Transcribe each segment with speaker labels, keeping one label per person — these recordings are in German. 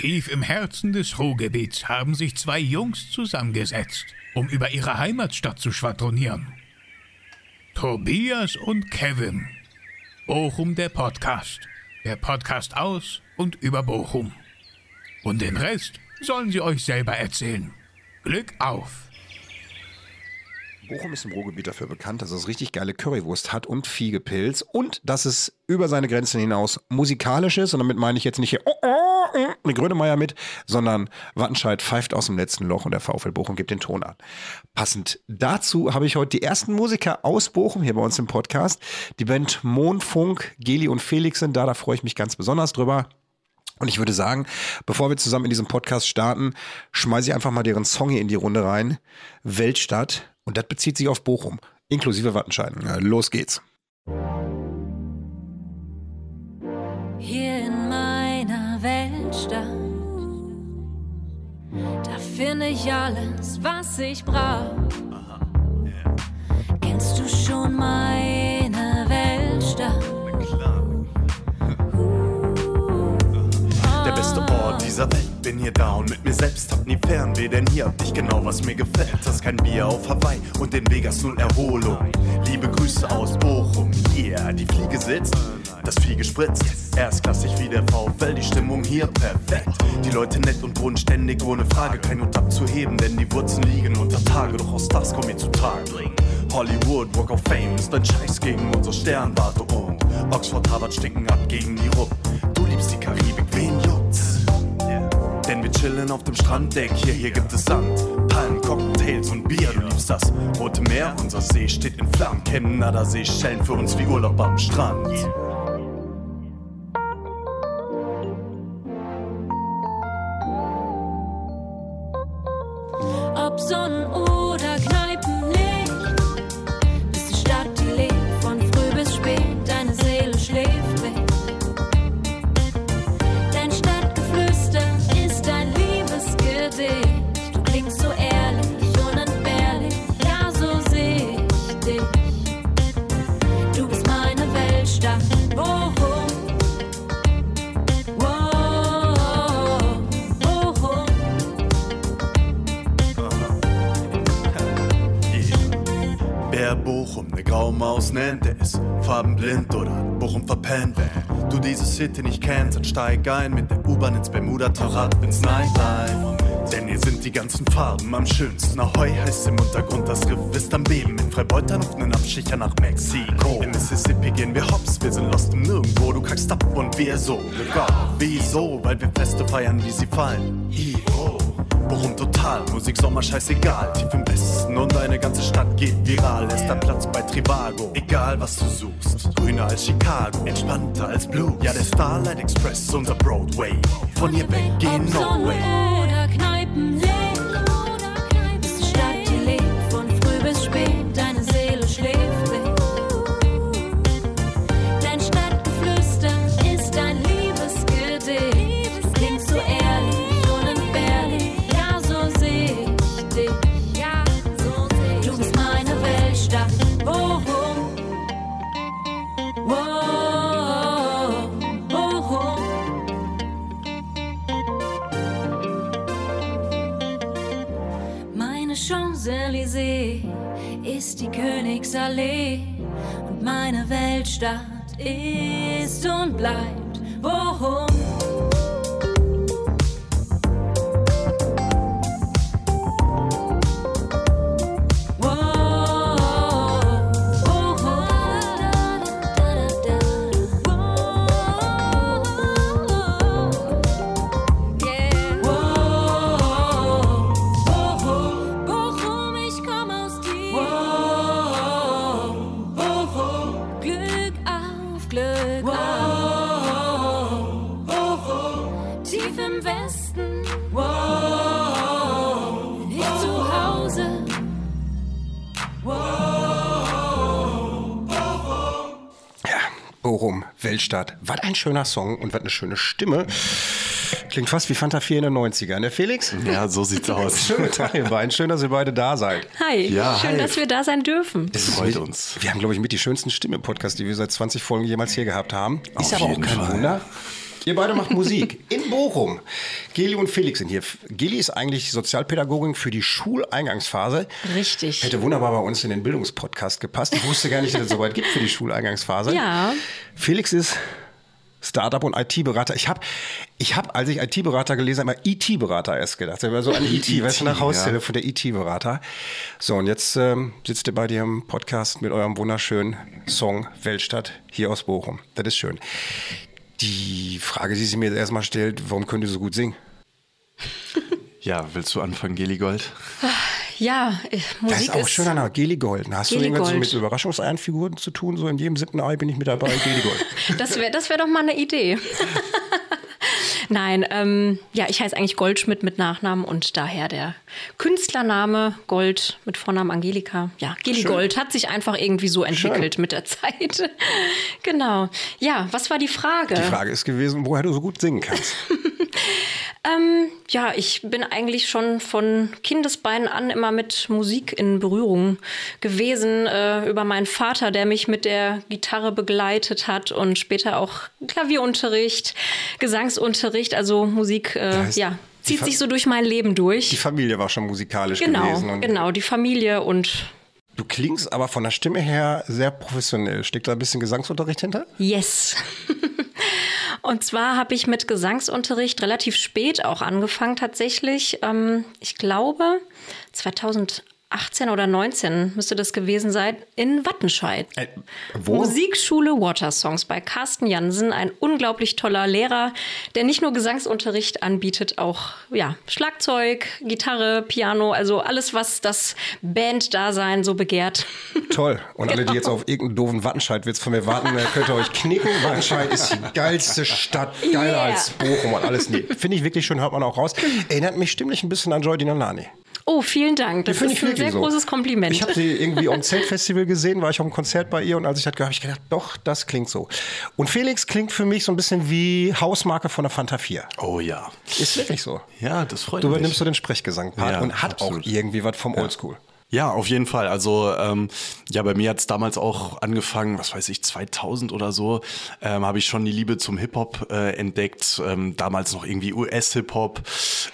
Speaker 1: Tief im Herzen des Ruhrgebiets haben sich zwei Jungs zusammengesetzt, um über ihre Heimatstadt zu schwadronieren. Tobias und Kevin. Bochum der Podcast. Der Podcast aus und über Bochum. Und den Rest sollen sie euch selber erzählen. Glück auf!
Speaker 2: Bochum ist im Ruhrgebiet dafür bekannt, dass es richtig geile Currywurst hat und Fiegepilz und dass es über seine Grenzen hinaus musikalisch ist. Und damit meine ich jetzt nicht hier oh, oh, eine Grönemeyer mit, sondern Wattenscheid pfeift aus dem letzten Loch und der VfL Bochum gibt den Ton an. Passend dazu habe ich heute die ersten Musiker aus Bochum hier bei uns im Podcast. Die Band Mondfunk, Geli und Felix sind da, da freue ich mich ganz besonders drüber. Und ich würde sagen, bevor wir zusammen in diesem Podcast starten, schmeiße ich einfach mal deren Song hier in die Runde rein. Weltstadt. Und das bezieht sich auf Bochum, inklusive Wattenscheid. Los geht's.
Speaker 3: Hier finde ich alles, was ich brauch. Kennst du schon meine Weltstadt?
Speaker 4: Der beste Ort dieser Welt, bin hier da und mit mir selbst hab nie Fernweh, denn hier hab ich genau was mir gefällt. Das kein Bier auf Hawaii und den Vegas null Erholung. Liebe Grüße aus Bochum, yeah, die Fliege sitzt, das Vieh gespritzt. Erstklassig wie der VfL, die Stimmung hier perfekt. Die Leute nett und bodenständig, ohne Frage, kein Hut abzuheben, denn die Wurzeln liegen unter Tage, doch aus das komm ich zu Tage. Hollywood, Walk of Fame ist ein Scheiß gegen unsere Sternwarte um. Oxford, Harvard stinken ab gegen die Rupp. Du liebst die Karibik, wen juckt's? Denn wir chillen auf dem Stranddeck, hier, hier gibt es Sand, Palmen, Cocktails und Bier, du liebst das Rote Meer, unser See steht in Flammen, Chemnader Seychellen für uns wie Urlaub am Strand. Graumaus nennt, ist farbenblind oder Bochum verpennt. Wenn du diese City nicht kennst, dann steig ein mit der U-Bahn ins Bermuda-Torrad ins Nightlife. Denn hier sind die ganzen Farben am schönsten. Ahoi heißt im Untergrund, das ist am Beben. In Freibeuter noch nen Abstecher nach Mexiko. In Mississippi gehen wir hops, wir sind lost im Nirgendwo. Du kackst ab und wir so. Glück auf. Wieso? Weil wir Feste feiern, wie sie fallen. Ivo. Bochum total, Musik Sommer scheißegal, tief im Westen und eine ganze Stadt geht viral. Ist ein Platz bei Trivago, egal was du suchst. Grüner als Chicago, entspannter als Blue. Ja, der Starlight Express, unser Broadway. Von hier weg gehen no way.
Speaker 3: oder Kneipenlicht, ist Champs-Élysées ist die Königsallee und meine Weltstadt ist und bleibt Bochum.
Speaker 2: Was ein schöner Song und was eine schöne Stimme. Klingt fast wie Fanta 4 in den 90ern. Der Felix?
Speaker 4: Ja, so sieht's aus.
Speaker 2: Schönen Tag, ihr beiden. Schön, dass ihr beide da seid.
Speaker 5: Hi,
Speaker 4: Ja,
Speaker 5: schön,
Speaker 4: hi.
Speaker 5: dass wir da sein dürfen.
Speaker 2: Das
Speaker 4: Freut
Speaker 2: mit,
Speaker 4: uns.
Speaker 2: Wir haben, glaube ich, mit die schönsten Stimmen im Podcast, die wir seit 20 Folgen jemals hier gehabt haben. Ist
Speaker 4: Auf
Speaker 2: aber auch kein
Speaker 4: Fall.
Speaker 2: Wunder. Ihr beide macht Musik in Bochum. Geli und Felix sind hier. Geli ist eigentlich Sozialpädagogin für die Schuleingangsphase.
Speaker 5: Richtig.
Speaker 2: Hätte wunderbar bei uns in den Bildungspodcast gepasst. Ich wusste gar nicht, dass es so weit gibt für die Schuleingangsphase.
Speaker 5: Ja.
Speaker 2: Felix ist Startup und IT-Berater. Ich habe, ich hab, als ich IT-Berater gelesen habe, immer IT-Berater erst gedacht. Das war so ein IT, weißt du, nach Haustelefon, der IT-Berater. So, und jetzt ähm, sitzt ihr bei dir im Podcast mit eurem wunderschönen Song Weltstadt hier aus Bochum. Das ist schön. Die Frage, die sich mir erstmal stellt, warum könnt ihr so gut singen?
Speaker 4: Ja, willst du anfangen, Geligold?
Speaker 5: Ja, äh,
Speaker 2: Das
Speaker 5: Musik
Speaker 2: ist auch schön an der Geli Golden. Hast du
Speaker 5: Geli
Speaker 2: irgendwas so mit Überraschungseienfiguren zu tun? So in jedem siebten Ei bin ich mit dabei, Geli Gold.
Speaker 5: Das wäre das wär doch mal eine Idee. Nein, ähm, ja, ich heiße eigentlich Goldschmidt mit Nachnamen und daher der Künstlername Gold mit Vornamen Angelika. Ja, Geli
Speaker 2: Schön.
Speaker 5: Gold hat sich einfach irgendwie so entwickelt mit der Zeit. genau. Ja, was war die Frage?
Speaker 2: Die Frage ist gewesen, woher du so gut singen kannst.
Speaker 5: Ähm, ja, ich bin eigentlich schon von Kindesbeinen an immer mit Musik in Berührung gewesen. Äh, über meinen Vater, der mich mit der Gitarre begleitet hat und später auch Klavierunterricht, Gesangsunterricht, also Musik, äh, ja, zieht sich so durch mein Leben durch.
Speaker 2: Die Familie war schon musikalisch
Speaker 5: genau,
Speaker 2: gewesen.
Speaker 5: Genau, die Familie und
Speaker 2: Du klingst aber von der Stimme her sehr professionell. Steckt da ein bisschen Gesangsunterricht hinter?
Speaker 5: Yes. Und zwar habe ich mit Gesangsunterricht relativ spät auch angefangen tatsächlich. Ähm, ich glaube 2018 oder 19 müsste das gewesen sein in Wattenscheid.
Speaker 2: Äh?
Speaker 5: Musikschule Watersongs bei Carsten Jansen, ein unglaublich toller Lehrer, der nicht nur Gesangsunterricht anbietet, auch ja, Schlagzeug, Gitarre, Piano, also alles, was das Banddasein so begehrt.
Speaker 2: Toll. Und alle, die
Speaker 5: Genau.
Speaker 2: jetzt auf irgendeinen doofen Wattenscheid-Witz von mir warten, äh, könnt ihr euch knicken. Wattenscheid ist die geilste Stadt, geiler
Speaker 5: Yeah.
Speaker 2: als Bochum und alles. Nee, finde ich wirklich schön, hört man auch raus. Erinnert mich stimmlich ein bisschen an Joy Dinalani.
Speaker 5: Oh, vielen Dank. Das
Speaker 2: Finde
Speaker 5: ist ein sehr großes Kompliment.
Speaker 2: Ich habe sie irgendwie am Zeltfestival gesehen, war ich auf einem Konzert bei ihr und als ich das gehört habe, ich gedacht, doch, das klingt so. Und Felix klingt für mich so ein bisschen wie Hausmarke von der Fanta 4.
Speaker 4: Oh ja.
Speaker 2: Ist wirklich so.
Speaker 4: Ja, das freut
Speaker 2: Du
Speaker 4: mich.
Speaker 2: übernimmst so den Sprechgesang-Part
Speaker 4: Ja,
Speaker 2: und hat
Speaker 4: absolut.
Speaker 2: auch irgendwie was vom Oldschool.
Speaker 4: Ja, auf jeden Fall. Also ähm, ja, bei mir hat's damals auch angefangen, was weiß ich, 2000 oder so, ähm, habe ich schon die Liebe zum Hip-Hop äh, entdeckt. Ähm, damals noch irgendwie US-Hip-Hop.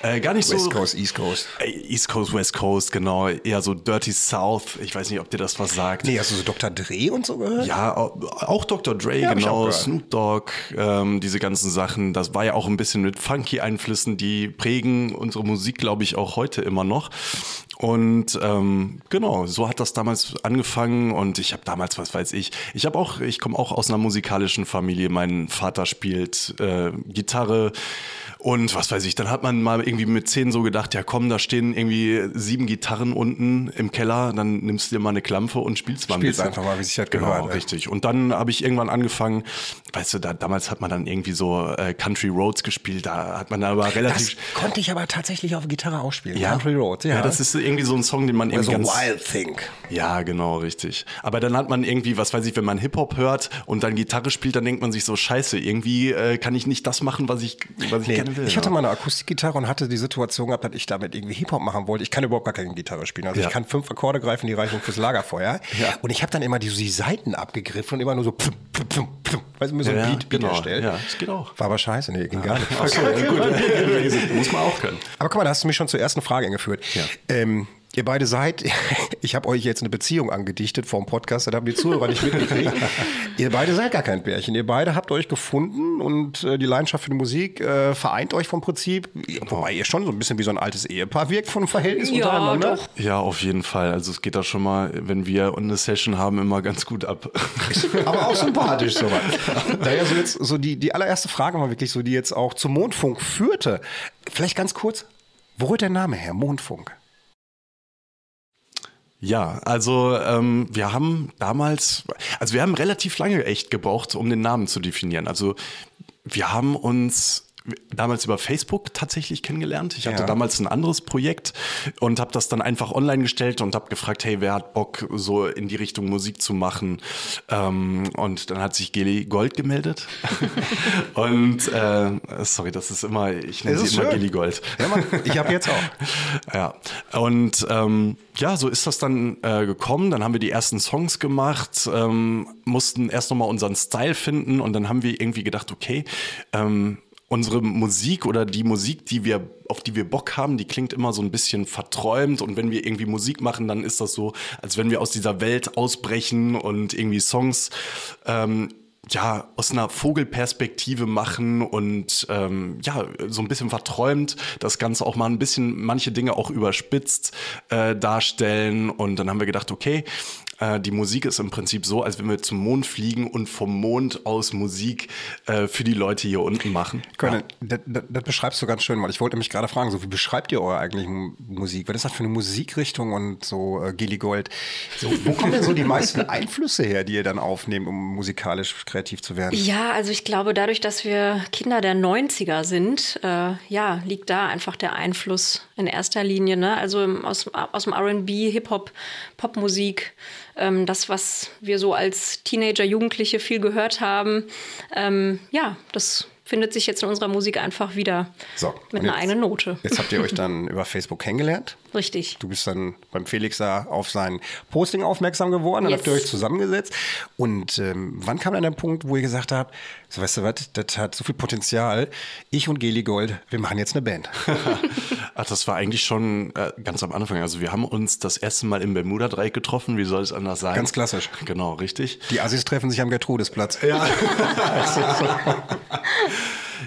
Speaker 4: Äh, gar nicht
Speaker 2: West
Speaker 4: so...
Speaker 2: Coast, East Coast.
Speaker 4: Äh, East Coast, West Coast, genau. Eher so Dirty South. Ich weiß nicht, ob dir das was sagt.
Speaker 2: Nee, hast du so Dr. Dre und so gehört?
Speaker 4: Ja, au- auch Dr. Dre,
Speaker 2: Ja,
Speaker 4: genau. Snoop Dogg, ähm, diese ganzen Sachen. Das war ja auch ein bisschen mit Funky-Einflüssen, die prägen unsere Musik, glaube ich, auch heute immer noch. Und ähm, genau, so hat das damals angefangen und ich habe damals, was weiß ich, ich habe auch, ich komme auch aus einer musikalischen Familie. Mein Vater spielt äh, Gitarre und was weiß ich, dann hat man mal irgendwie mit zehn so gedacht, ja komm, da stehen irgendwie sieben Gitarren unten im Keller, dann nimmst du dir mal eine Klampe und spielst mal ein
Speaker 2: Spielst
Speaker 4: bisschen.
Speaker 2: einfach mal, wie sich das
Speaker 4: Genau,
Speaker 2: gehört, ey.
Speaker 4: richtig. Und dann habe ich irgendwann angefangen, weißt du, da, damals hat man dann irgendwie so äh, Country Roads gespielt, da hat man aber
Speaker 2: Das
Speaker 4: relativ...
Speaker 2: konnte ich aber tatsächlich auf Gitarre ausspielen.
Speaker 4: ja,
Speaker 2: Country Roads, ja.
Speaker 4: ja, das ist irgendwie so ein Song, den man irgendwie
Speaker 2: so
Speaker 4: ganz...
Speaker 2: Wild Think.
Speaker 4: Ja, genau, richtig. Aber dann hat man irgendwie, was weiß ich, wenn man Hip-Hop hört und dann Gitarre spielt, dann denkt man sich so, scheiße, irgendwie äh, kann ich nicht das machen, was ich, was ich
Speaker 2: Nee,
Speaker 4: gerne will.
Speaker 2: ich hatte
Speaker 4: ja.
Speaker 2: mal eine Akustikgitarre und hatte die Situation gehabt, dass ich damit irgendwie Hip-Hop machen wollte. Ich kann überhaupt gar keine Gitarre spielen. Also
Speaker 4: Ja.
Speaker 2: ich kann fünf Akkorde greifen, die reichen fürs Lagerfeuer.
Speaker 4: Ja.
Speaker 2: Und ich habe dann immer die, die Seiten abgegriffen und immer nur so pfum, pfum, pfum, pfum, weißt du, mir so ein Beat, Beat
Speaker 4: genau.
Speaker 2: erstellt.
Speaker 4: Ja, das geht auch.
Speaker 2: War aber scheiße, nee, ging gar nicht.
Speaker 4: Ach so, ja, gut. Auch können.
Speaker 2: Aber guck mal, da hast du mich schon zur ersten Frage eingeführt.
Speaker 4: Ja.
Speaker 2: Ähm, ihr beide seid, ich habe euch jetzt eine Beziehung angedichtet vor dem Podcast, das haben die Zuhörer nicht mitgekriegt. ihr beide seid gar kein Pärchen. Ihr beide habt euch gefunden und äh, die Leidenschaft für die Musik äh, vereint euch vom Prinzip. Wobei ihr schon so ein bisschen wie so ein altes Ehepaar wirkt von dem Verhältnis
Speaker 5: Ja,
Speaker 2: untereinander.
Speaker 5: doch.
Speaker 4: Ja, auf jeden Fall. Also es geht da schon mal, wenn wir eine Session haben, immer ganz gut ab.
Speaker 2: Aber auch sympathisch sowas. Daher so jetzt so die, die allererste Frage war wirklich so, die jetzt auch zum Mondfunk führte. Vielleicht ganz kurz, wo rührt der Name her? Mondfunk.
Speaker 4: Ja, also ähm, wir haben damals, also wir haben relativ lange echt gebraucht, um den Namen zu definieren. Also wir haben uns damals über Facebook tatsächlich kennengelernt. Ich hatte
Speaker 2: Ja.
Speaker 4: damals ein anderes Projekt und habe das dann einfach online gestellt und habe gefragt, hey, wer hat Bock, so in die Richtung Musik zu machen? Ähm, und dann hat sich Geli Gold gemeldet. und äh, sorry, das ist immer, ich nenne sie immer. Geli Gold.
Speaker 2: Ja, Mann, ich habe jetzt auch.
Speaker 4: Ja, und ähm, ja, so ist das dann äh, gekommen. Dann haben wir die ersten Songs gemacht, ähm, mussten erst nochmal unseren Style finden und dann haben wir irgendwie gedacht, okay, ähm, unsere Musik oder die Musik, die wir, auf die wir Bock haben, die klingt immer so ein bisschen verträumt. Und wenn wir irgendwie Musik machen, dann ist das so, als wenn wir aus dieser Welt ausbrechen und irgendwie Songs ähm, ja, aus einer Vogelperspektive machen und ähm, ja, so ein bisschen verträumt, das Ganze auch mal ein bisschen, manche Dinge auch überspitzt äh, darstellen. Und dann haben wir gedacht, okay, äh, die Musik ist im Prinzip so, als wenn wir zum Mond fliegen und vom Mond aus Musik äh, für die Leute hier unten machen.
Speaker 2: Können, das, das, das beschreibst du ganz schön, weil ich wollte mich gerade fragen, so wie beschreibt ihr eure eigentliche Musik? Was ist das für eine Musikrichtung und so äh, Gilly Gold? So, wo kommen denn so die meisten Einflüsse her, die ihr dann aufnehmt, um musikalisch kreativ zu werden?
Speaker 5: Ja, also ich glaube, dadurch, dass wir Kinder der 90er sind, äh, ja, liegt da einfach der Einfluss in erster Linie. Ne? Also im, aus, aus dem RB, Hip-Hop, Popmusik, ähm, das, was wir so als Teenager, Jugendliche viel gehört haben. Ähm, ja, das findet sich jetzt in unserer Musik einfach wieder
Speaker 2: So,
Speaker 5: mit einer eigenen Note.
Speaker 2: Jetzt habt ihr euch dann über Facebook kennengelernt.
Speaker 5: Richtig.
Speaker 2: Du bist dann beim Felix da auf sein Posting aufmerksam geworden, dann
Speaker 5: Yes.
Speaker 2: habt ihr euch zusammengesetzt. Und ähm, wann kam dann der Punkt, wo ihr gesagt habt, so weißt du was, das hat so viel Potenzial, ich und Geli Gold, wir machen jetzt eine Band.
Speaker 4: Ach, das war eigentlich schon äh, ganz am Anfang. Also wir haben uns das erste Mal im Bermuda-Dreieck getroffen. Wie soll es anders sein?
Speaker 2: Ganz klassisch.
Speaker 4: Genau, richtig.
Speaker 2: Die Assis treffen sich am Gertrudesplatz.
Speaker 4: Ja.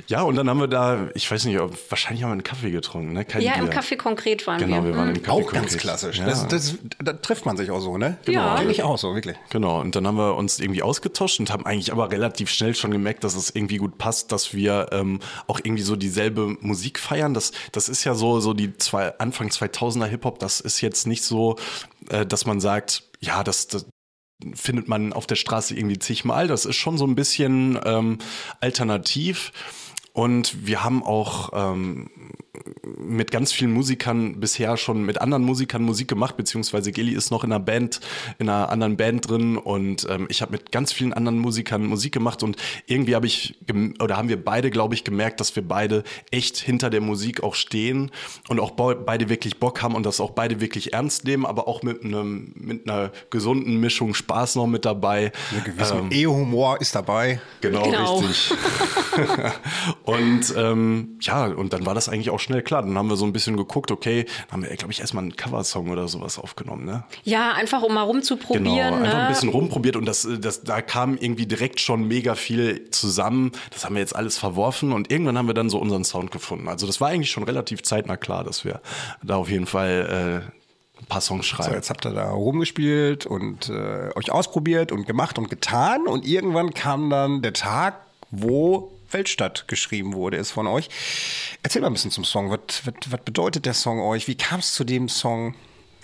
Speaker 4: ja, und dann haben wir da, ich weiß nicht, ob, wahrscheinlich haben wir einen Kaffee getrunken, ne? Kein
Speaker 5: Ja,
Speaker 4: Bier.
Speaker 5: im Café konkret waren
Speaker 4: Genau,
Speaker 5: wir.
Speaker 4: wir waren im Café
Speaker 2: Auch ganz
Speaker 4: Konkret.
Speaker 2: klassisch.
Speaker 4: Ja.
Speaker 2: Das, das, da trifft man sich auch so, ne?
Speaker 5: Ja.
Speaker 2: Kenn ich auch so, wirklich.
Speaker 4: Genau, und dann haben wir uns irgendwie ausgetauscht und haben eigentlich aber relativ schnell schon gemerkt, dass es irgendwie gut passt, dass wir ähm, auch irgendwie so dieselbe Musik feiern. Das, das ist ja so, so die zwei, Anfang 2000er Hip-Hop, das ist jetzt nicht so, äh, dass man sagt, ja, das, das findet man auf der Straße irgendwie zigmal. Das ist schon so ein bisschen ähm, alternativ. Und wir haben auch ähm, mit ganz vielen Musikern bisher schon mit anderen Musikern Musik gemacht, beziehungsweise Gilly ist noch in einer Band, in einer anderen Band drin und ähm, ich habe mit ganz vielen anderen Musikern Musik gemacht und irgendwie habe ich oder haben wir beide, glaube ich, gemerkt, dass wir beide echt hinter der Musik auch stehen und auch beide wirklich Bock haben und das auch beide wirklich ernst nehmen, aber auch mit einem mit einer gesunden Mischung Spaß noch mit dabei.
Speaker 2: Ein gewissen E-Humor ist dabei.
Speaker 4: Genau,
Speaker 5: Genau.
Speaker 4: richtig. und ähm, ja, und dann war das eigentlich auch schnell klar. Dann haben wir so ein bisschen geguckt, okay, dann haben wir, glaube ich, erstmal einen Coversong oder sowas aufgenommen, ne?
Speaker 5: Ja, einfach um mal rumzuprobieren.
Speaker 4: Genau, einfach
Speaker 5: ne?
Speaker 4: ein bisschen rumprobiert und das, das, da kam irgendwie direkt schon mega viel zusammen. Das haben wir jetzt alles verworfen und irgendwann haben wir dann so unseren Sound gefunden. Also das war eigentlich schon relativ zeitnah klar, dass wir da auf jeden Fall äh, ein paar Songs
Speaker 2: So,
Speaker 4: schreiben.
Speaker 2: jetzt habt ihr da rumgespielt und äh, euch ausprobiert und gemacht und getan. Und irgendwann kam dann der Tag, wo Weltstadt geschrieben wurde, ist von euch. Erzähl mal ein bisschen zum Song. Was, was, was bedeutet der Song euch? Wie kam es zu dem Song?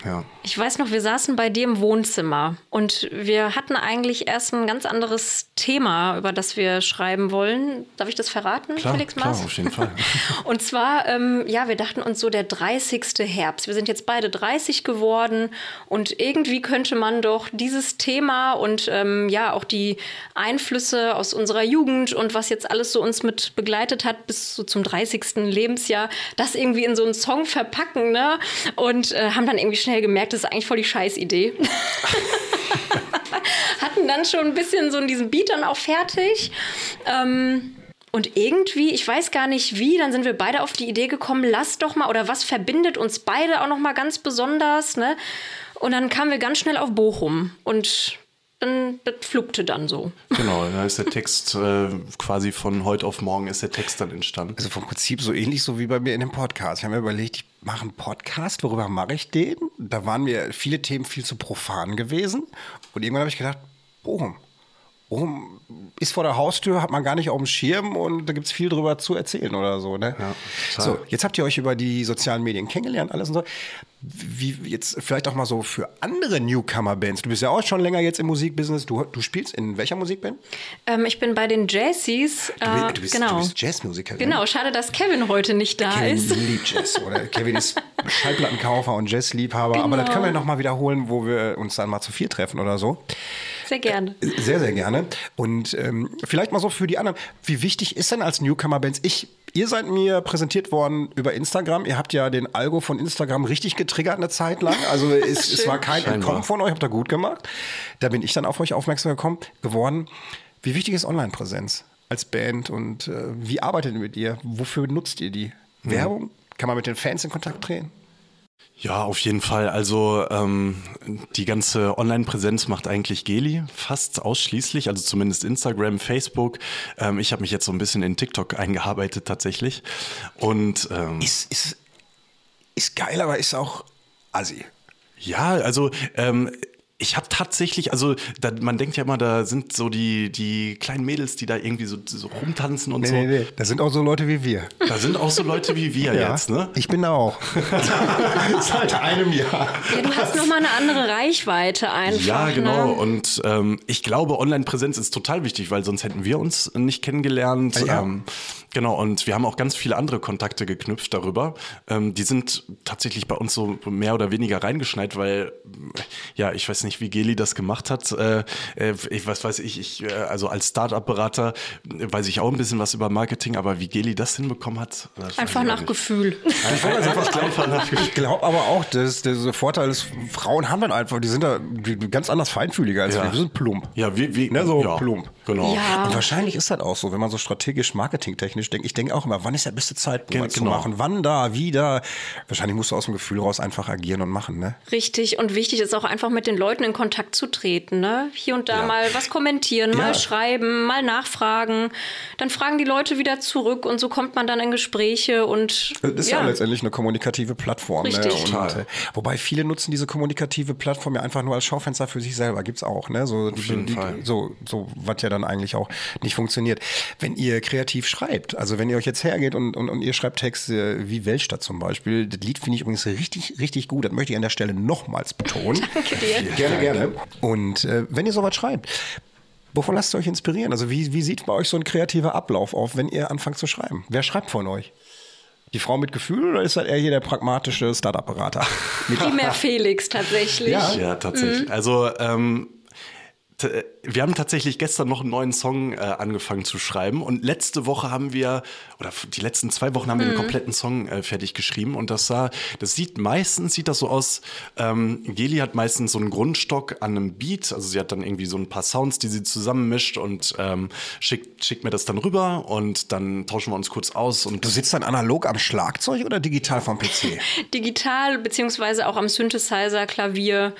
Speaker 4: Ja.
Speaker 5: Ich weiß noch, wir saßen bei dir im Wohnzimmer und wir hatten eigentlich erst ein ganz anderes Thema, über das wir schreiben wollen. Darf ich das verraten,
Speaker 4: Klar,
Speaker 5: Felix
Speaker 4: klar,
Speaker 5: Maas?
Speaker 4: auf jeden Fall.
Speaker 5: Und zwar, ähm, ja, wir dachten uns so der 30. Herbst. Wir sind jetzt beide 30 geworden und irgendwie könnte man doch dieses Thema und ähm, ja auch die Einflüsse aus unserer Jugend und was jetzt alles so uns mit begleitet hat bis so zum 30. Lebensjahr, das irgendwie in so einen Song verpacken, ne? Und äh, haben dann irgendwie schnell gemerkt, das ist eigentlich voll die Scheißidee. hatten dann schon ein bisschen so diesen Beat dann auch fertig. Ähm, und irgendwie, ich weiß gar nicht wie, dann sind wir beide auf die Idee gekommen, lass doch mal, oder was verbindet uns beide auch noch mal ganz besonders, ne? Und dann kamen wir ganz schnell auf Bochum und dann, das flugte dann so.
Speaker 4: Genau, da ist der Text äh, quasi von heute auf morgen ist der Text dann entstanden.
Speaker 2: Also vom Prinzip so ähnlich so wie bei mir in dem Podcast. Ich habe mir überlegt, ich mache einen Podcast, worüber mache ich den? Da waren mir viele Themen viel zu profan gewesen. Und irgendwann habe ich gedacht, Bochum. Bochum ist vor der Haustür, hat man gar nicht auf dem Schirm und da gibt es viel drüber zu erzählen oder so. Ne?
Speaker 4: Ja,
Speaker 2: so, jetzt habt ihr euch über die sozialen Medien kennengelernt, alles und so. Wie jetzt vielleicht auch mal so für andere Newcomer-Bands. Du bist ja auch schon länger jetzt im Musikbusiness. Du, du spielst in welcher Musikband?
Speaker 5: Ähm, ich bin bei den Jazzies.
Speaker 2: Du,
Speaker 5: Äh,
Speaker 2: du bist,
Speaker 5: genau.
Speaker 2: du bist Jazzmusikerin.
Speaker 5: genau, schade, dass Kevin heute nicht da
Speaker 2: Kevin
Speaker 5: ist.
Speaker 2: liebt Jazz. Oder Kevin ist Schallplattenkaufer und Jazzliebhaber. Aber das
Speaker 5: Genau.
Speaker 2: können wir noch mal wiederholen, wo wir uns dann mal zu vier treffen oder so.
Speaker 5: Sehr gerne.
Speaker 2: Sehr, sehr gerne. Und ähm, vielleicht mal so für die anderen. Wie wichtig ist denn als Newcomer-Bands? Ich, ihr seid mir präsentiert worden über Instagram. Ihr habt ja den Algo von Instagram richtig getriggert eine Zeit lang. Also es, es war kein
Speaker 4: Scheinbar.
Speaker 2: Entkommen von euch. Habt ihr gut gemacht. Da bin ich dann auf euch aufmerksam gekommen, geworden. Wie wichtig ist Online-Präsenz? als Band und äh, wie arbeitet ihr mit ihr? Wofür nutzt ihr die? Werbung? Kann man mit den Fans in Kontakt treten?
Speaker 4: Ja, auf jeden Fall. Also ähm, die ganze Online-Präsenz macht eigentlich Geli fast ausschließlich, also zumindest Instagram, Facebook. Ähm, ich habe mich jetzt so ein bisschen in TikTok eingearbeitet tatsächlich. Und ähm,
Speaker 2: Ist, ist, ist geil, aber ist auch assi.
Speaker 4: Ja, also ähm, ich habe tatsächlich, also da, man denkt ja immer, da sind so die, die kleinen Mädels, die da irgendwie so, so rumtanzen und
Speaker 2: Nee,
Speaker 4: so.
Speaker 2: nee, nee. Das sind auch so Leute wie wir.
Speaker 4: Da sind auch so Leute wie wir jetzt, ne?
Speaker 2: Ich bin da auch. Seit einem Jahr.
Speaker 5: Ja, du hast nochmal eine andere Reichweite einfach.
Speaker 4: Ja, genau.
Speaker 5: Ne?
Speaker 4: Und ähm, ich glaube, Online-Präsenz ist total wichtig, weil sonst hätten wir uns nicht kennengelernt.
Speaker 2: Ja.
Speaker 4: Ähm, genau, und wir haben auch ganz viele andere Kontakte geknüpft darüber. Ähm, die sind tatsächlich bei uns so mehr oder weniger reingeschneit, weil, ja, ich weiß nicht, wie Geli das gemacht hat. Äh, äh, ich, was weiß ich, ich äh, also als Start-up-Berater weiß ich auch ein bisschen was über Marketing, aber wie Geli das hinbekommen hat, das weiß
Speaker 5: Einfach nach. Gefühl.
Speaker 4: Einfach, einfach nach
Speaker 2: Ich glaube aber auch, dass der Vorteil ist, Frauen haben dann einfach, die sind da ganz anders feinfühliger als
Speaker 4: Ja.
Speaker 2: wir. Wir sind plump.
Speaker 4: Ja, wie, wie,
Speaker 2: Ne, so
Speaker 4: ja,
Speaker 2: plump.
Speaker 4: Genau.
Speaker 5: Ja.
Speaker 2: Und wahrscheinlich ist das auch so, wenn man so strategisch marketingtechnisch denkt. Ich denke auch immer, wann ist der beste Zeitpunkt
Speaker 4: Gen-
Speaker 2: was zu
Speaker 4: genau.
Speaker 2: machen? Wann da, wie da? Wahrscheinlich musst du aus dem Gefühl raus einfach agieren und machen, ne?
Speaker 5: Richtig und wichtig ist auch einfach mit den Leuten in Kontakt zu treten. Ne? Hier und da
Speaker 4: Ja.
Speaker 5: mal was kommentieren,
Speaker 2: Ja.
Speaker 5: mal schreiben, mal nachfragen. Dann fragen die Leute wieder zurück und so kommt man dann in Gespräche und
Speaker 2: Das ist ja, letztendlich eine kommunikative Plattform. Ne?
Speaker 5: Richtig.
Speaker 2: Und,
Speaker 4: Total.
Speaker 2: äh, wobei viele nutzen diese kommunikative Plattform ja einfach nur als Schaufenster für sich selber. Gibt's auch, ne? So, Auf
Speaker 4: jeden Fall.
Speaker 2: So, so, was ja dann eigentlich auch nicht funktioniert. Wenn ihr kreativ schreibt, also wenn ihr euch jetzt hergeht und, und, und ihr schreibt Texte wie Weltstadt zum Beispiel, das Lied finde ich übrigens richtig, richtig gut. Das möchte ich an der Stelle nochmals betonen.
Speaker 5: Danke dir.
Speaker 2: Gerne, gerne. Und äh, wenn ihr sowas schreibt, wovon lasst ihr euch inspirieren? Also wie, wie sieht bei euch so ein kreativer Ablauf auf, wenn ihr anfangt zu schreiben? Wer schreibt von euch? Die Frau mit Gefühl oder ist das eher hier der pragmatische Startup-Berater?
Speaker 5: Primär Felix tatsächlich.
Speaker 2: Ja.
Speaker 4: Ja, tatsächlich. Also ähm, wir haben tatsächlich gestern noch einen neuen Song äh, angefangen zu schreiben und letzte Woche haben wir, oder die letzten zwei Wochen haben wir einen kompletten Song äh, fertig geschrieben und das sah, das sieht meistens, sieht das so aus, ähm, Geli hat meistens so einen Grundstock an einem Beat, also sie hat dann irgendwie so ein paar Sounds, die sie zusammenmischt und ähm, schickt, schickt mir das dann rüber und dann tauschen wir uns kurz aus und
Speaker 2: Du sitzt dann analog am Schlagzeug oder digital vom PC?
Speaker 5: Digital beziehungsweise auch am Synthesizer, Klavier.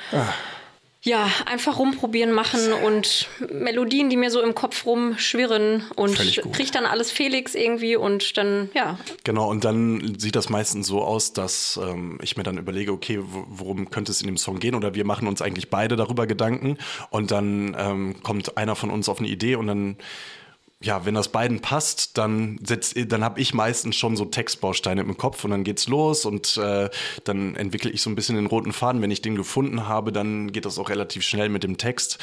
Speaker 5: Ja, einfach rumprobieren, machen und Melodien, die mir so im Kopf rumschwirren und kriegt dann alles Felix irgendwie und dann, ja,
Speaker 4: Genau, und dann sieht das meistens so aus, dass ähm, ich mir dann überlege, okay, wo- worum könnte es in dem Song gehen? Oder wir machen uns eigentlich beide darüber Gedanken und dann ähm, kommt einer von uns auf eine Idee und dann, ja, wenn das beiden passt, dann setzt, dann habe ich meistens schon so Textbausteine im Kopf und dann geht's los und äh, dann entwickle ich so ein bisschen den roten Faden. Wenn ich den gefunden habe, dann geht das auch relativ schnell mit dem Text.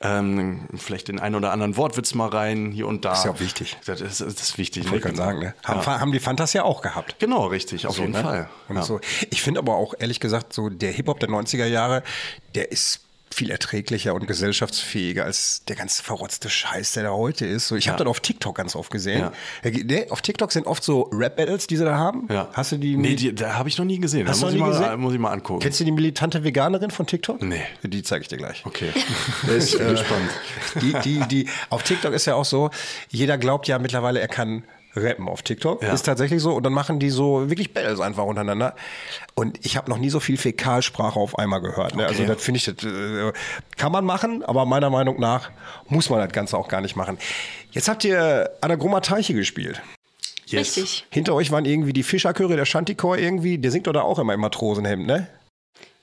Speaker 4: Ähm, vielleicht den einen oder anderen Wortwitz mal rein, hier und da.
Speaker 2: Ist ja auch wichtig.
Speaker 4: Das ist, das ist wichtig.
Speaker 2: Ich gerade sagen, ne? Haben, haben die Fantas ja auch gehabt.
Speaker 4: Genau, richtig, auf jeden
Speaker 2: ne?
Speaker 4: Fall. Ja.
Speaker 2: so. Ich finde aber auch, ehrlich gesagt, so der Hip-Hop der 90er Jahre, der ist viel erträglicher und gesellschaftsfähiger als der ganze verrotzte Scheiß, der da heute ist. So, ich habe
Speaker 4: Ja.
Speaker 2: das auf TikTok ganz oft gesehen.
Speaker 4: Ja.
Speaker 2: Ja, ne, auf TikTok sind oft so Rap-Battles, die sie da haben.
Speaker 4: Ja.
Speaker 2: Hast du die?
Speaker 4: Nee, die, da habe ich noch nie gesehen.
Speaker 2: Hast
Speaker 4: da muss, ich mal,
Speaker 2: gesehen?
Speaker 4: muss ich mal angucken.
Speaker 2: Kennst du die militante Veganerin von TikTok?
Speaker 4: Nee.
Speaker 2: Die zeige ich dir gleich.
Speaker 4: Okay.
Speaker 2: Das, äh, die, die, die, auf TikTok ist ja auch so, jeder glaubt ja mittlerweile, er kann rappen auf TikTok.
Speaker 4: Ja.
Speaker 2: Ist tatsächlich so. Und dann machen die so wirklich Battles einfach untereinander. Und ich habe noch nie so viel Fäkalsprache auf einmal gehört. Ne? Also
Speaker 4: Okay.
Speaker 2: das finde ich, das, äh, kann man machen, aber meiner Meinung nach muss man das Ganze auch gar nicht machen. Jetzt habt ihr an der Grummer Teiche gespielt.
Speaker 4: Yes.
Speaker 5: richtig.
Speaker 2: Hinter euch waren irgendwie die Fischerchöre, der Shantikor irgendwie, der singt doch da auch immer im Matrosenhemd, ne?